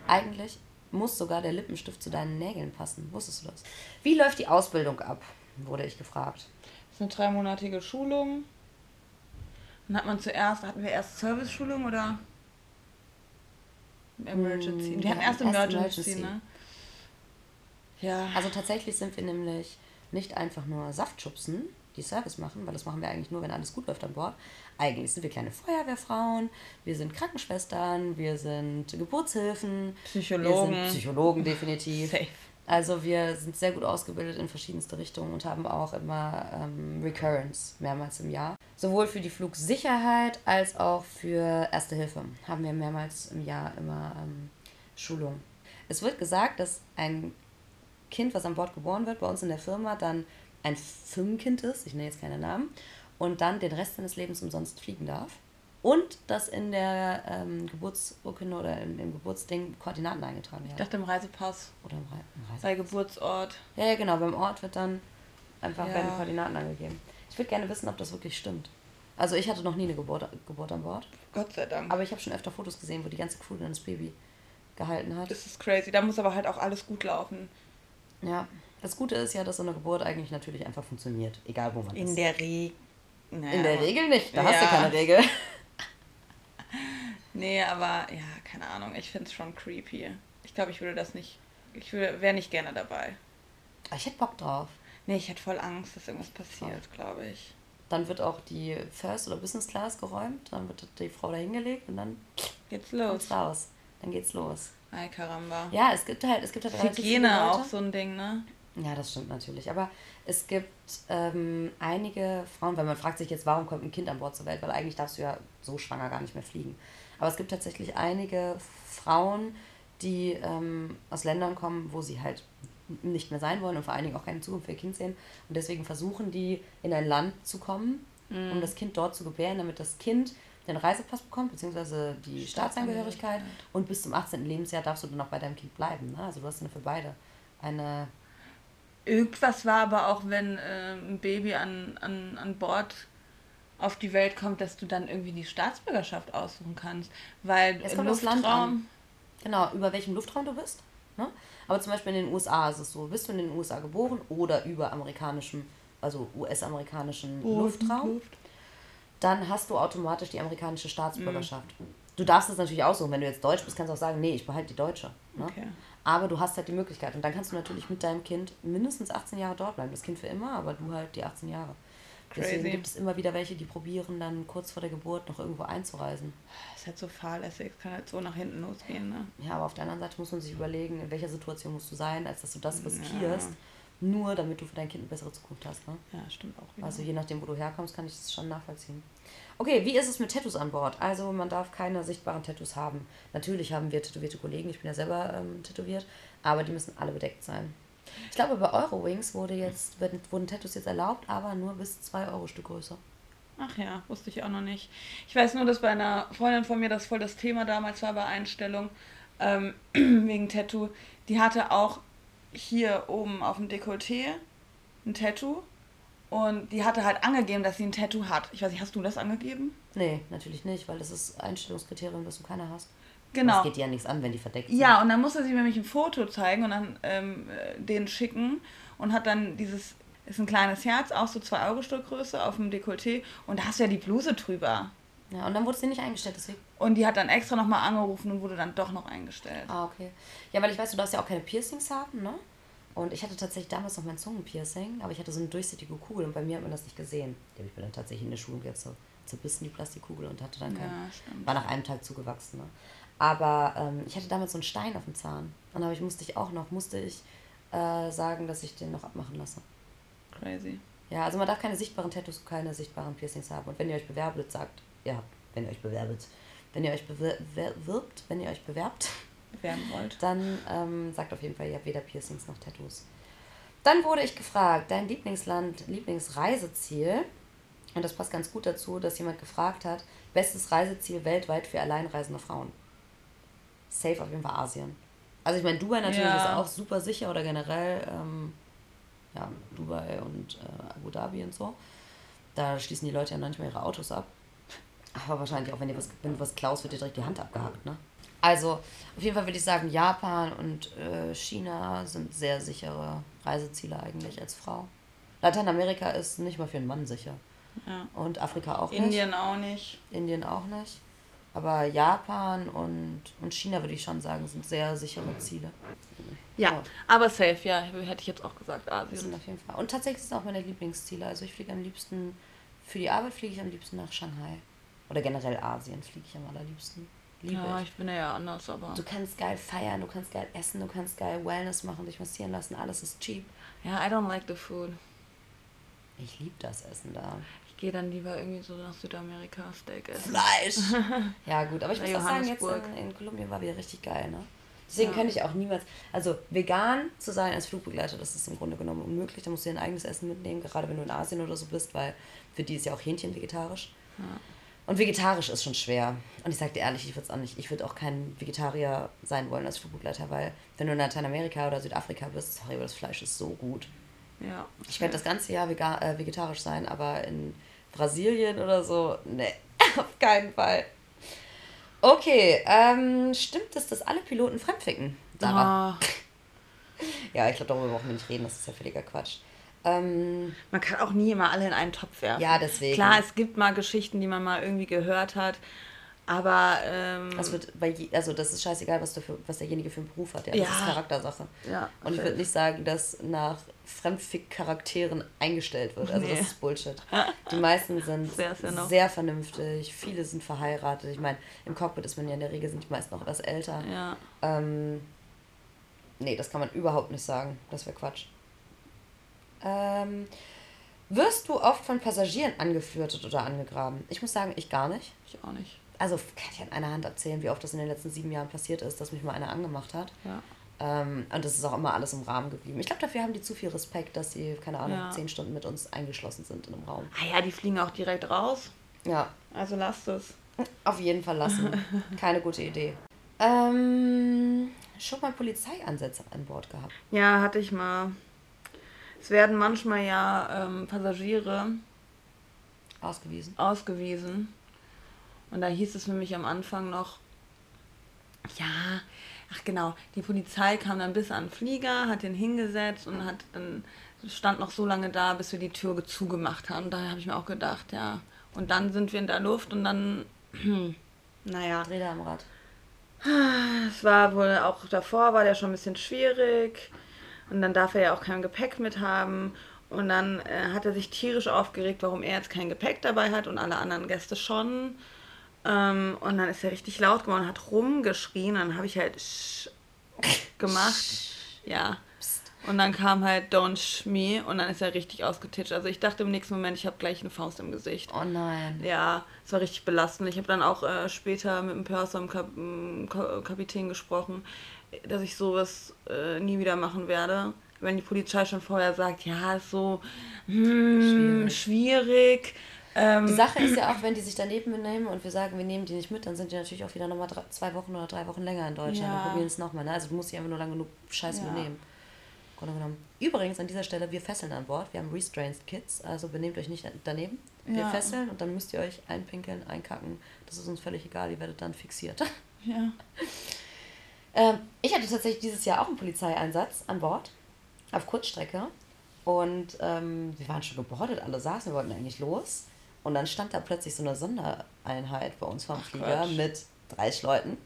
Eigentlich muss sogar der Lippenstift zu deinen Nägeln passen. Wusstest du das? Wie läuft die Ausbildung ab? Wurde ich gefragt. Das ist eine dreimonatige Schulung. Dann hat man zuerst, hatten wir erst Service-Schulung oder Emergency? Mm, wir hatten erst Emergency, Emergency. ne? Ja. Also tatsächlich sind wir nämlich nicht einfach nur Saftschubsen, die Service machen, weil das machen wir eigentlich nur, wenn alles gut läuft an Bord. Eigentlich sind wir kleine Feuerwehrfrauen, wir sind Krankenschwestern, wir sind Geburtshilfen, Psychologen. wir sind Psychologen definitiv. Safe. Also wir sind sehr gut ausgebildet in verschiedenste Richtungen und haben auch immer ähm, Recurrence mehrmals im Jahr. Sowohl für die Flugsicherheit als auch für Erste Hilfe haben wir mehrmals im Jahr immer ähm, Schulung. Es wird gesagt, dass ein Kind, was an Bord geboren wird, bei uns in der Firma dann ein Firmenkind ist, ich nenne jetzt keine Namen, und dann den Rest seines Lebens umsonst fliegen darf. Und dass in der ähm, Geburtsurkunde oder im, im Geburtsding Koordinaten eingetragen Ich werden. dachte im Reisepass. Oder im, Re im Reise Bei Geburtsort. ja, ja, genau, beim Ort wird dann einfach Ja. werden Koordinaten angegeben. Ich würde gerne wissen, ob das wirklich stimmt. Also ich hatte noch nie eine Geburt, Geburt an Bord, Gott sei Dank. aber ich habe schon öfter Fotos gesehen, wo die ganze Crew dann das Baby gehalten hat. das ist crazy. Da muss aber halt auch alles gut laufen. Ja, das Gute ist ja, dass so eine Geburt eigentlich natürlich einfach funktioniert, egal wo man In ist. der Regel. Naja, In der Regel nicht, da hast du Ja. keine Regel. <laughs> Nee, aber ja, keine Ahnung. Ich finde es schon creepy. Ich glaube, ich würde das nicht. Ich wäre nicht gerne dabei. Aber Ich hätte Bock drauf. Nee, ich hätte voll Angst, dass irgendwas passiert, glaube ich. Dann wird auch die First oder Business Class geräumt, dann wird die Frau da hingelegt und dann Geht's kommt's los. raus. Dann geht's los. Ay, caramba. Ja, es gibt halt, es gibt halt Hygiene auch so ein Ding, ne? Ja, das stimmt natürlich. Aber es gibt ähm, einige Frauen, weil man fragt sich jetzt, warum kommt ein Kind an Bord zur Welt, weil eigentlich darfst du ja so schwanger gar nicht mehr fliegen. Aber es gibt tatsächlich einige Frauen, die ähm, aus Ländern kommen, wo sie halt nicht mehr sein wollen und vor allen Dingen auch keine Zukunft für ihr Kind sehen. Und deswegen versuchen die, in ein Land zu kommen, um das Kind dort zu gebären, damit das Kind den Reisepass bekommt, beziehungsweise die Staatsangehörigkeit. Und bis zum 18. Lebensjahr darfst du dann auch bei deinem Kind bleiben. Ne? Also du hast dann für beide eine Irgendwas war aber auch, wenn äh, ein Baby an, an, an Bord auf die Welt kommt, dass du dann irgendwie die Staatsbürgerschaft aussuchen kannst. Weil Es kommt aufs Land Luftraum. an. Genau, über welchem Luftraum du bist. Ne? Aber zum Beispiel in den USA ist es so, bist du in den USA geboren oder über amerikanischem, also US-amerikanischen Luftraum, Luft. dann hast du automatisch die amerikanische. Staatsbürgerschaft. Du darfst es natürlich aussuchen, wenn du jetzt Deutsch bist, kannst du auch sagen, nee, ich behalte die Deutsche. Ne? Okay. Aber du hast halt die Möglichkeit und dann kannst du natürlich mit deinem Kind mindestens 18 Jahre dort bleiben. Das Kind für immer, aber du halt die 18 Jahre. Deswegen Crazy. gibt es immer wieder welche, die probieren dann kurz vor der Geburt noch irgendwo einzureisen. Das ist halt so fahrlässig, es kann halt so nach hinten losgehen, ne? Ja, aber auf der anderen Seite muss man sich überlegen, in welcher Situation musst du sein, als dass du das riskierst, nur damit du für dein Kind eine bessere Zukunft hast. Ne? Ja, stimmt auch wieder. Also je nachdem, wo du herkommst, kann ich das schon nachvollziehen. Okay, wie ist es mit Tattoos an Bord? Also man darf keine sichtbaren Tattoos haben. Natürlich haben wir tätowierte Kollegen, ich bin ja selber ähm, tätowiert, aber die müssen alle bedeckt sein. Ich glaube, bei Eurowings wurde jetzt, wurden Tattoos jetzt erlaubt, aber nur bis 2 Euro Stück Größe. Ach ja, wusste ich auch noch nicht. Ich weiß nur, dass bei einer Freundin von mir das voll das Thema damals war bei Einstellung ähm, <clears throat> wegen Tattoo. Die hatte auch hier oben auf dem Dekolleté ein Tattoo und die hatte halt angegeben, dass sie ein Tattoo hat. Ich weiß nicht, hast du das angegeben? Nee, natürlich nicht, weil das ist Einstellungskriterium, dass du keiner hast. Genau. Das geht dir ja nichts an, wenn die verdeckt sind. Ja, und dann musste sie mir nämlich ein Foto zeigen und dann ähm, äh, den schicken und hat dann dieses, ist ein kleines Herz, auch so 2 Euro Stück Größe auf dem Dekolleté und da hast du ja die Bluse drüber. ja. Und dann wurde sie nicht eingestellt, deswegen. Und die hat dann extra nochmal angerufen und wurde dann doch noch eingestellt. Ah, okay. Ja, weil ich weiß, du darfst ja auch keine Piercings haben, ne? Und ich hatte tatsächlich damals noch mein Zungenpiercing, aber ich hatte so eine durchsichtige Kugel und bei mir hat man das nicht gesehen. Die habe ich mir dann tatsächlich in der Schulung jetzt so zerbissen, die Plastikkugel, und hatte dann kein. Ja. War nach einem Tag zugewachsen, ne? Aber ähm, ich hatte damals so einen Stein auf dem Zahn. Und habe ich, musste ich auch noch, musste ich äh, sagen, dass ich den noch abmachen lasse. Crazy. Ja, also man darf keine sichtbaren Tattoos, keine sichtbaren Piercings haben. Und wenn ihr euch bewerbt, sagt, ja, wenn ihr euch bewerbt, wenn ihr euch bewirbt, wenn ihr euch bewerbt, Werden wollt. dann ähm, sagt auf jeden Fall, ihr habt weder Piercings noch Tattoos. Dann wurde ich gefragt, dein Lieblingsland, Lieblingsreiseziel. Und das passt ganz gut dazu, dass jemand gefragt hat, bestes Reiseziel weltweit für alleinreisende Frauen. Safe auf jeden Fall Asien. Also ich meine, Dubai natürlich Ja. ist auch super sicher oder generell ähm, ja, Dubai und äh, Abu Dhabi und so. Da schließen die Leute ja manchmal ihre Autos ab. Aber wahrscheinlich auch, wenn, ihr was, wenn du was klaust, wird dir direkt die Hand abgehackt, ne? Also, auf jeden Fall würde ich sagen, Japan und äh, China sind sehr sichere Reiseziele eigentlich als Frau. Lateinamerika ist nicht mal für einen Mann sicher. Ja. Und Afrika auch Indien auch nicht. nicht. Indien auch nicht. Aber Japan und, und China würde ich schon sagen, sind sehr sichere Ziele. Ja, Ja. aber safe, ja, hätte ich jetzt auch gesagt, Das sind Asien. auf jeden Fall. Und tatsächlich sind auch meine Lieblingsziele. Also ich fliege am liebsten, für die Arbeit fliege ich am liebsten nach Shanghai. Oder generell Asien fliege ich am allerliebsten. Liebe Ja, ich. bin ja anders, aber. Du kannst geil feiern, du kannst geil essen, du kannst geil Wellness machen, dich massieren lassen, alles ist cheap. Ja, I don't like the food. Ich liebe das Essen da. Ich gehe dann lieber irgendwie so nach Südamerika Steak essen. Fleisch! <laughs> ja, gut, aber ich muss auch sagen, jetzt in, in Kolumbien war wieder richtig geil, ne? Deswegen Ja. könnte ich auch niemals, also vegan zu sein als Flugbegleiter, das ist im Grunde genommen unmöglich. Da musst du dein eigenes Essen mitnehmen, gerade wenn du in Asien oder so bist, weil für die ist ja auch Hähnchen vegetarisch. Und vegetarisch ist schon schwer. Und ich sag dir ehrlich, ich würde es auch nicht, ich würde auch kein Vegetarier sein wollen als Flugbegleiter, weil wenn du in Lateinamerika oder Südafrika bist, sorry, aber das Fleisch ist so gut. Ja. Ich könnte das ganze Jahr vega äh, vegetarisch sein, aber in Brasilien oder so, ne, <laughs> auf keinen Fall. Okay, ähm, stimmt es, dass alle Piloten fremdficken? Sarah? Ah, <laughs> Ja, ich glaube, darüber brauchen wir nicht reden, das ist ja völliger Quatsch. Ähm, man kann auch nie immer alle in einen Topf werfen. Ja, deswegen. Klar, es gibt mal Geschichten, die man mal irgendwie gehört hat, aber ähm, das wird bei je, also das ist scheißegal, was, du für, was derjenige für einen Beruf hat. Ja, das Ja. ist Charaktersache. Ja, Und ich würde nicht sagen, dass nach Fremdfick-Charakteren eingestellt wird. Also das Nee. ist Bullshit. <laughs> Die meisten sind Sehr, sehr vernünftig. Viele sind verheiratet. Ich meine, im Cockpit ist man ja in der Regel, sind die meisten noch etwas älter. ja. Ähm, nee, das kann man überhaupt nicht sagen. Das wäre Quatsch. Ähm, wirst du oft von Passagieren angeflirtet oder angegraben? Ich muss sagen, ich gar nicht. Ich auch nicht. Also kann ich an einer Hand erzählen, wie oft das in den letzten sieben Jahren passiert ist, dass mich mal einer angemacht hat. Ja. Ähm, und das ist auch immer alles im Rahmen geblieben. Ich glaube, dafür haben die zu viel Respekt, dass sie, keine Ahnung, Ja. zehn Stunden mit uns eingeschlossen sind in einem Raum. Ah ja, die fliegen auch direkt raus. Ja, Also lasst es. auf jeden Fall lassen. <laughs> Keine gute Idee. Ähm, schon mal Polizeiansätze an Bord gehabt. Ja, hatte ich mal. Es werden manchmal ja ähm, Passagiere Ausgewiesen. ausgewiesen. Und da hieß es nämlich am Anfang noch, ja, ach genau, die Polizei kam dann bis an den Flieger, hat den hingesetzt und hat dann stand noch so lange da, bis wir die Tür zugemacht haben. Da habe ich mir auch gedacht, ja. Und dann sind wir in der Luft und dann, <clears throat> naja, da am Rad. es war wohl auch davor, war der schon ein bisschen schwierig. Und dann darf er ja auch kein Gepäck mit haben. Und dann äh, hat er sich tierisch aufgeregt, warum er jetzt kein Gepäck dabei hat und alle anderen Gäste schon. Ähm, und dann ist er richtig laut geworden, hat rumgeschrien. Dann habe ich halt Sch gemacht. Ja. Und dann kam halt Don't Sh Me und dann ist er richtig ausgetitscht. Also ich dachte im nächsten Moment, ich habe gleich eine Faust im Gesicht. Oh nein. Ja, es war richtig belastend. Ich habe dann auch äh, später mit dem Purser, dem Kap m, Ka- Kapitän gesprochen, dass ich sowas äh, nie wieder machen werde. Wenn die Polizei schon vorher sagt, ja, ist so hm, schwierig. Ähm, Die Sache ist ja auch, wenn die sich daneben benehmen und wir sagen, wir nehmen die nicht mit, dann sind die natürlich auch wieder nochmal drei, zwei Wochen oder drei Wochen länger in Deutschland Ja. und probieren es nochmal. Ne? Also du musst dich einfach nur lange genug Scheiße Ja. genommen. Übrigens an dieser Stelle, wir fesseln an Bord. Wir haben Restrained Kids, also benehmt euch nicht daneben. Wir Ja. fesseln und dann müsst ihr euch einpinkeln, einkacken. Das ist uns völlig egal, ihr werdet dann fixiert. ja. <laughs> Ähm, ich hatte tatsächlich dieses Jahr auch einen Polizeieinsatz an Bord, auf Kurzstrecke. Und ähm, wir waren schon gebordet, alle saßen, wir wollten eigentlich los. Und dann stand da plötzlich so eine Sondereinheit bei uns vom Flieger Quatsch. mit 30 Leuten.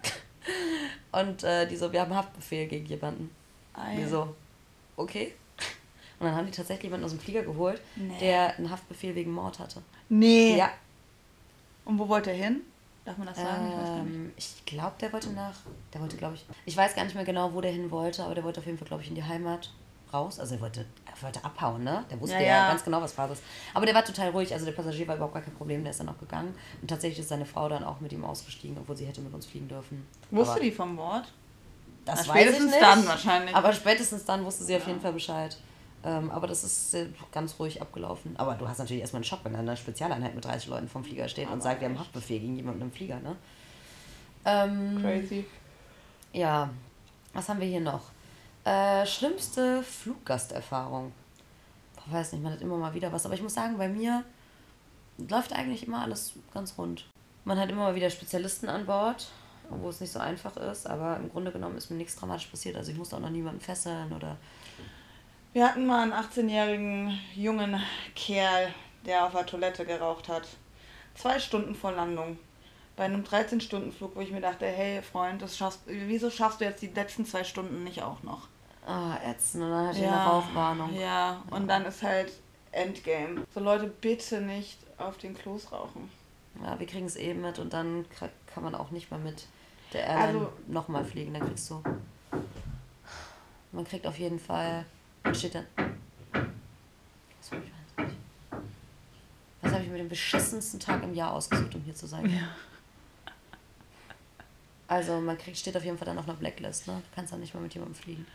<laughs> Und äh, die so, wir haben Haftbefehl gegen jemanden. Ei. Wir so, okay. Und dann haben die tatsächlich jemanden aus dem Flieger geholt, Nee. der einen Haftbefehl wegen Mord hatte. Nee. Ja, Und wo wollte er hin? Darf man das sagen? Ich ähm, ich glaube, der wollte nach, der wollte, glaube ich, ich weiß gar nicht mehr genau, wo der hin wollte, aber der wollte auf jeden Fall, glaube ich, in die Heimat raus. Also er wollte, er wollte abhauen, ne? Der wusste Ja, ja, ja. ganz genau, was Phase ist. Aber der war total ruhig, also der Passagier war überhaupt gar kein Problem, der ist dann auch gegangen. Und tatsächlich ist seine Frau dann auch mit ihm ausgestiegen, obwohl sie hätte mit uns fliegen dürfen. Wusste aber die vom Wort? Das Na, weiß ich spätestens nicht. dann wahrscheinlich. Aber spätestens dann wusste sie auf jeden Fall Bescheid. Ähm, aber das ist ganz ruhig abgelaufen. Aber du hast natürlich erstmal einen Schock, wenn da eine Spezialeinheit mit 30 Leuten vom Flieger steht und sagt, wir haben Haftbefehl gegen jemanden im Flieger, ne? Ähm, Crazy. ja, was haben wir hier noch? Äh, schlimmste Fluggasterfahrung. Boah, weiß nicht, man hat immer mal wieder was. Aber ich muss sagen, bei mir läuft eigentlich immer alles ganz rund. Man hat immer mal wieder Spezialisten an Bord. wo es nicht so einfach ist, aber im Grunde genommen ist mir nichts dramatisch passiert. Also ich musste auch noch niemanden fesseln oder Wir hatten mal einen 18-jährigen jungen Kerl, der auf der Toilette geraucht hat. Zwei Stunden vor Landung. Bei einem 13-Stunden-Flug, wo ich mir dachte, hey Freund, das schaffst, wieso schaffst du jetzt die letzten zwei Stunden nicht auch noch? ah, ätzend. Und dann hatte ich eine Rauchwarnung. Ja, und dann ist halt Endgame. So Leute, bitte nicht auf den Klos rauchen. Ja, wir kriegen es eben mit und dann kann man auch nicht mehr mit der Airline Also- nochmal fliegen. Dann kriegst du. Man kriegt auf jeden Fall. Was steht denn? Was habe ich mir den beschissensten Tag im Jahr ausgesucht, um hier zu sein? Ja. Also man kriegt, steht auf jeden Fall dann auf einer Blacklist, ne? Du kannst dann nicht mal mit jemandem fliegen.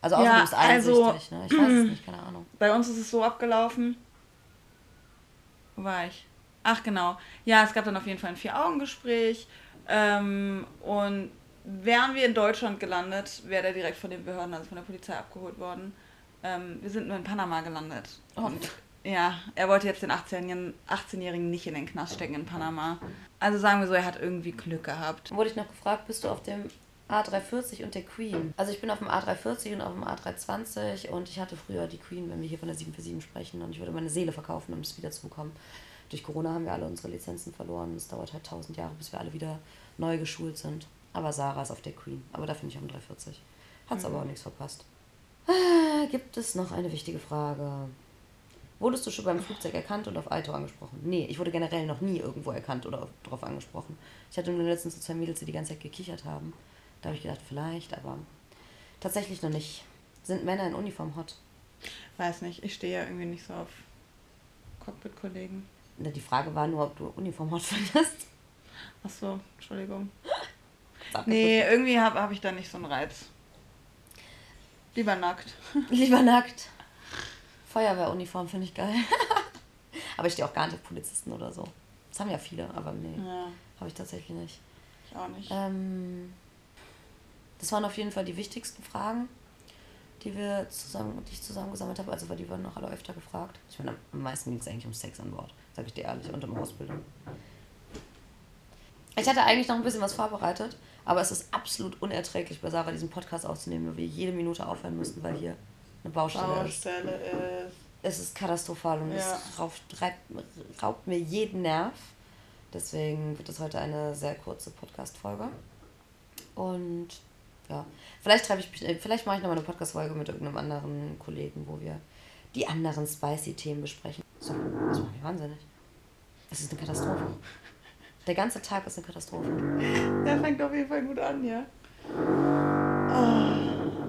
Also außer Ja, du bist also- einsichtig, ne? Ich weiß es nicht, keine Ahnung. Bei uns ist es so abgelaufen. Wo war ich? Ach genau. Ja, es gab dann auf jeden Fall ein Vier-Augen-Gespräch. Ähm, und wären wir in Deutschland gelandet, wäre der direkt von den Behörden, also von der Polizei abgeholt worden. Ähm, wir sind nur in Panama gelandet. Oh. Und ja, er wollte jetzt den 18-Jährigen 18 nicht in den Knast stecken in Panama. Also sagen wir so, er hat irgendwie Glück gehabt. Wurde ich noch gefragt, bist du auf dem A340 und der Queen? Also ich bin auf dem A340 und auf dem A320 und ich hatte früher die Queen, wenn wir hier von der 747 sprechen und ich würde meine Seele verkaufen, um es wieder zu bekommen. Durch Corona haben wir alle unsere Lizenzen verloren. Es dauert halt tausend Jahre, bis wir alle wieder neu geschult sind. Aber Sarah ist auf der Queen. Aber da finde ich auf dem 340. Hat's aber auch nichts verpasst. Ah, Gibt es noch eine wichtige Frage? Wurdest du schon beim Flugzeug erkannt und auf Aito angesprochen? Nee, ich wurde generell noch nie irgendwo erkannt oder auf- darauf angesprochen. Ich hatte nur letztens so zwei Mädels, die die ganze Zeit gekichert haben. Da habe ich gedacht, vielleicht, aber tatsächlich noch nicht. Sind Männer in Uniform hot? Weiß nicht, ich stehe ja irgendwie nicht so auf Cockpit-Kollegen. Die Frage war nur, ob du Uniform hot <laughs> findest. Ach so, Entschuldigung. Nee, irgendwie habe hab ich da nicht so einen Reiz. Lieber nackt. <laughs> Lieber nackt. Feuerwehruniform finde ich geil. <laughs> aber ich stehe auch gar nicht auf Polizisten oder so. Das haben ja viele, aber nee, Ja, habe ich tatsächlich nicht. ich auch nicht. Ähm, das waren auf jeden Fall die wichtigsten Fragen, die wir zusammen, die ich zusammengesammelt habe. Also weil die wurden auch alle öfter gefragt. Ich meine, am meisten ging es eigentlich um Sex an Bord, sage ich dir ehrlich, und um Ausbildung. Ich hatte eigentlich noch ein bisschen was vorbereitet, aber es ist absolut unerträglich, bei Sarah diesen Podcast aufzunehmen, weil wir jede Minute aufhören müssten, weil hier eine Baustelle ist. Baustelle ist. Es ist katastrophal und Ja. es raubt, reibt, raubt mir jeden Nerv. Deswegen wird es heute eine sehr kurze Podcast-Folge. Und ja, vielleicht treibe ich mich, äh, vielleicht mache ich nochmal eine Podcast-Folge mit irgendeinem anderen Kollegen, wo wir die anderen spicy Themen besprechen. So, das macht mich wahnsinnig. Es ist eine Katastrophe. Der ganze Tag ist eine Katastrophe. Der fängt auf jeden Fall gut an, ja. Oh,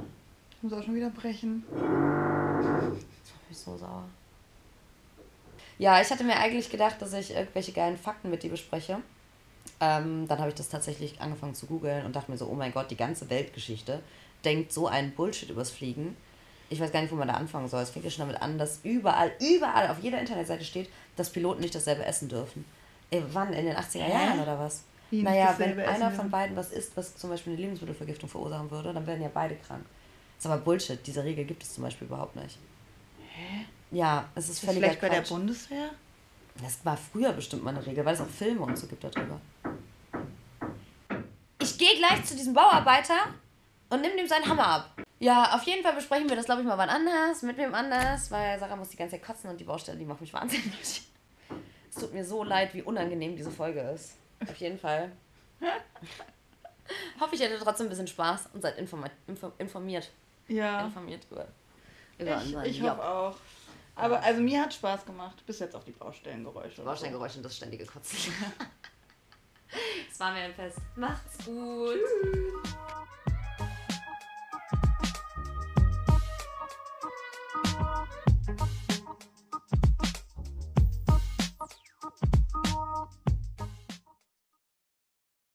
ich muss auch schon wieder brechen. Das macht mich so sauer. Ja, ich hatte mir eigentlich gedacht, dass ich irgendwelche geilen Fakten mit dir bespreche. Ähm, dann habe ich das tatsächlich angefangen zu googeln und dachte mir so, oh mein Gott, die ganze Weltgeschichte denkt so einen Bullshit übers Fliegen. Ich weiß gar nicht, wo man da anfangen soll. Es fängt ja schon damit an, dass überall, überall auf jeder Internetseite steht, dass Piloten nicht dasselbe essen dürfen. Ey, wann? In den 80er Hä? Jahren oder was? Wie naja, wenn einer von beiden was isst, was zum Beispiel eine Lebensmittelvergiftung verursachen würde, dann werden ja beide krank. Das ist aber Bullshit. Diese Regel gibt es zum Beispiel überhaupt nicht. Hä? Ja, es ist Ist das völliger vielleicht bei der. Bundeswehr? Das war früher bestimmt mal eine Regel, weil es auch Filme und so gibt darüber. Ich gehe gleich zu diesem Bauarbeiter und nimm dem seinen Hammer ab. Ja, auf jeden Fall besprechen wir das, glaube ich, mal wann anders, mit wem anders, weil Sarah muss die ganze Zeit kotzen und die Baustelle, die macht mich wahnsinnig. Es tut mir so leid, wie unangenehm diese Folge ist. Auf jeden Fall. <laughs> Hoffe, ich hätte trotzdem ein bisschen Spaß und seid informa info informiert. Ja. Informiert über, über Ich, ich Job. hoffe auch. Aber also mir hat Spaß gemacht, bis jetzt auf die Baustellengeräusche. so. Baustellengeräusche und das ständige Kotzen. <laughs> Es war mir ein Fest. Macht's gut. Tschüss.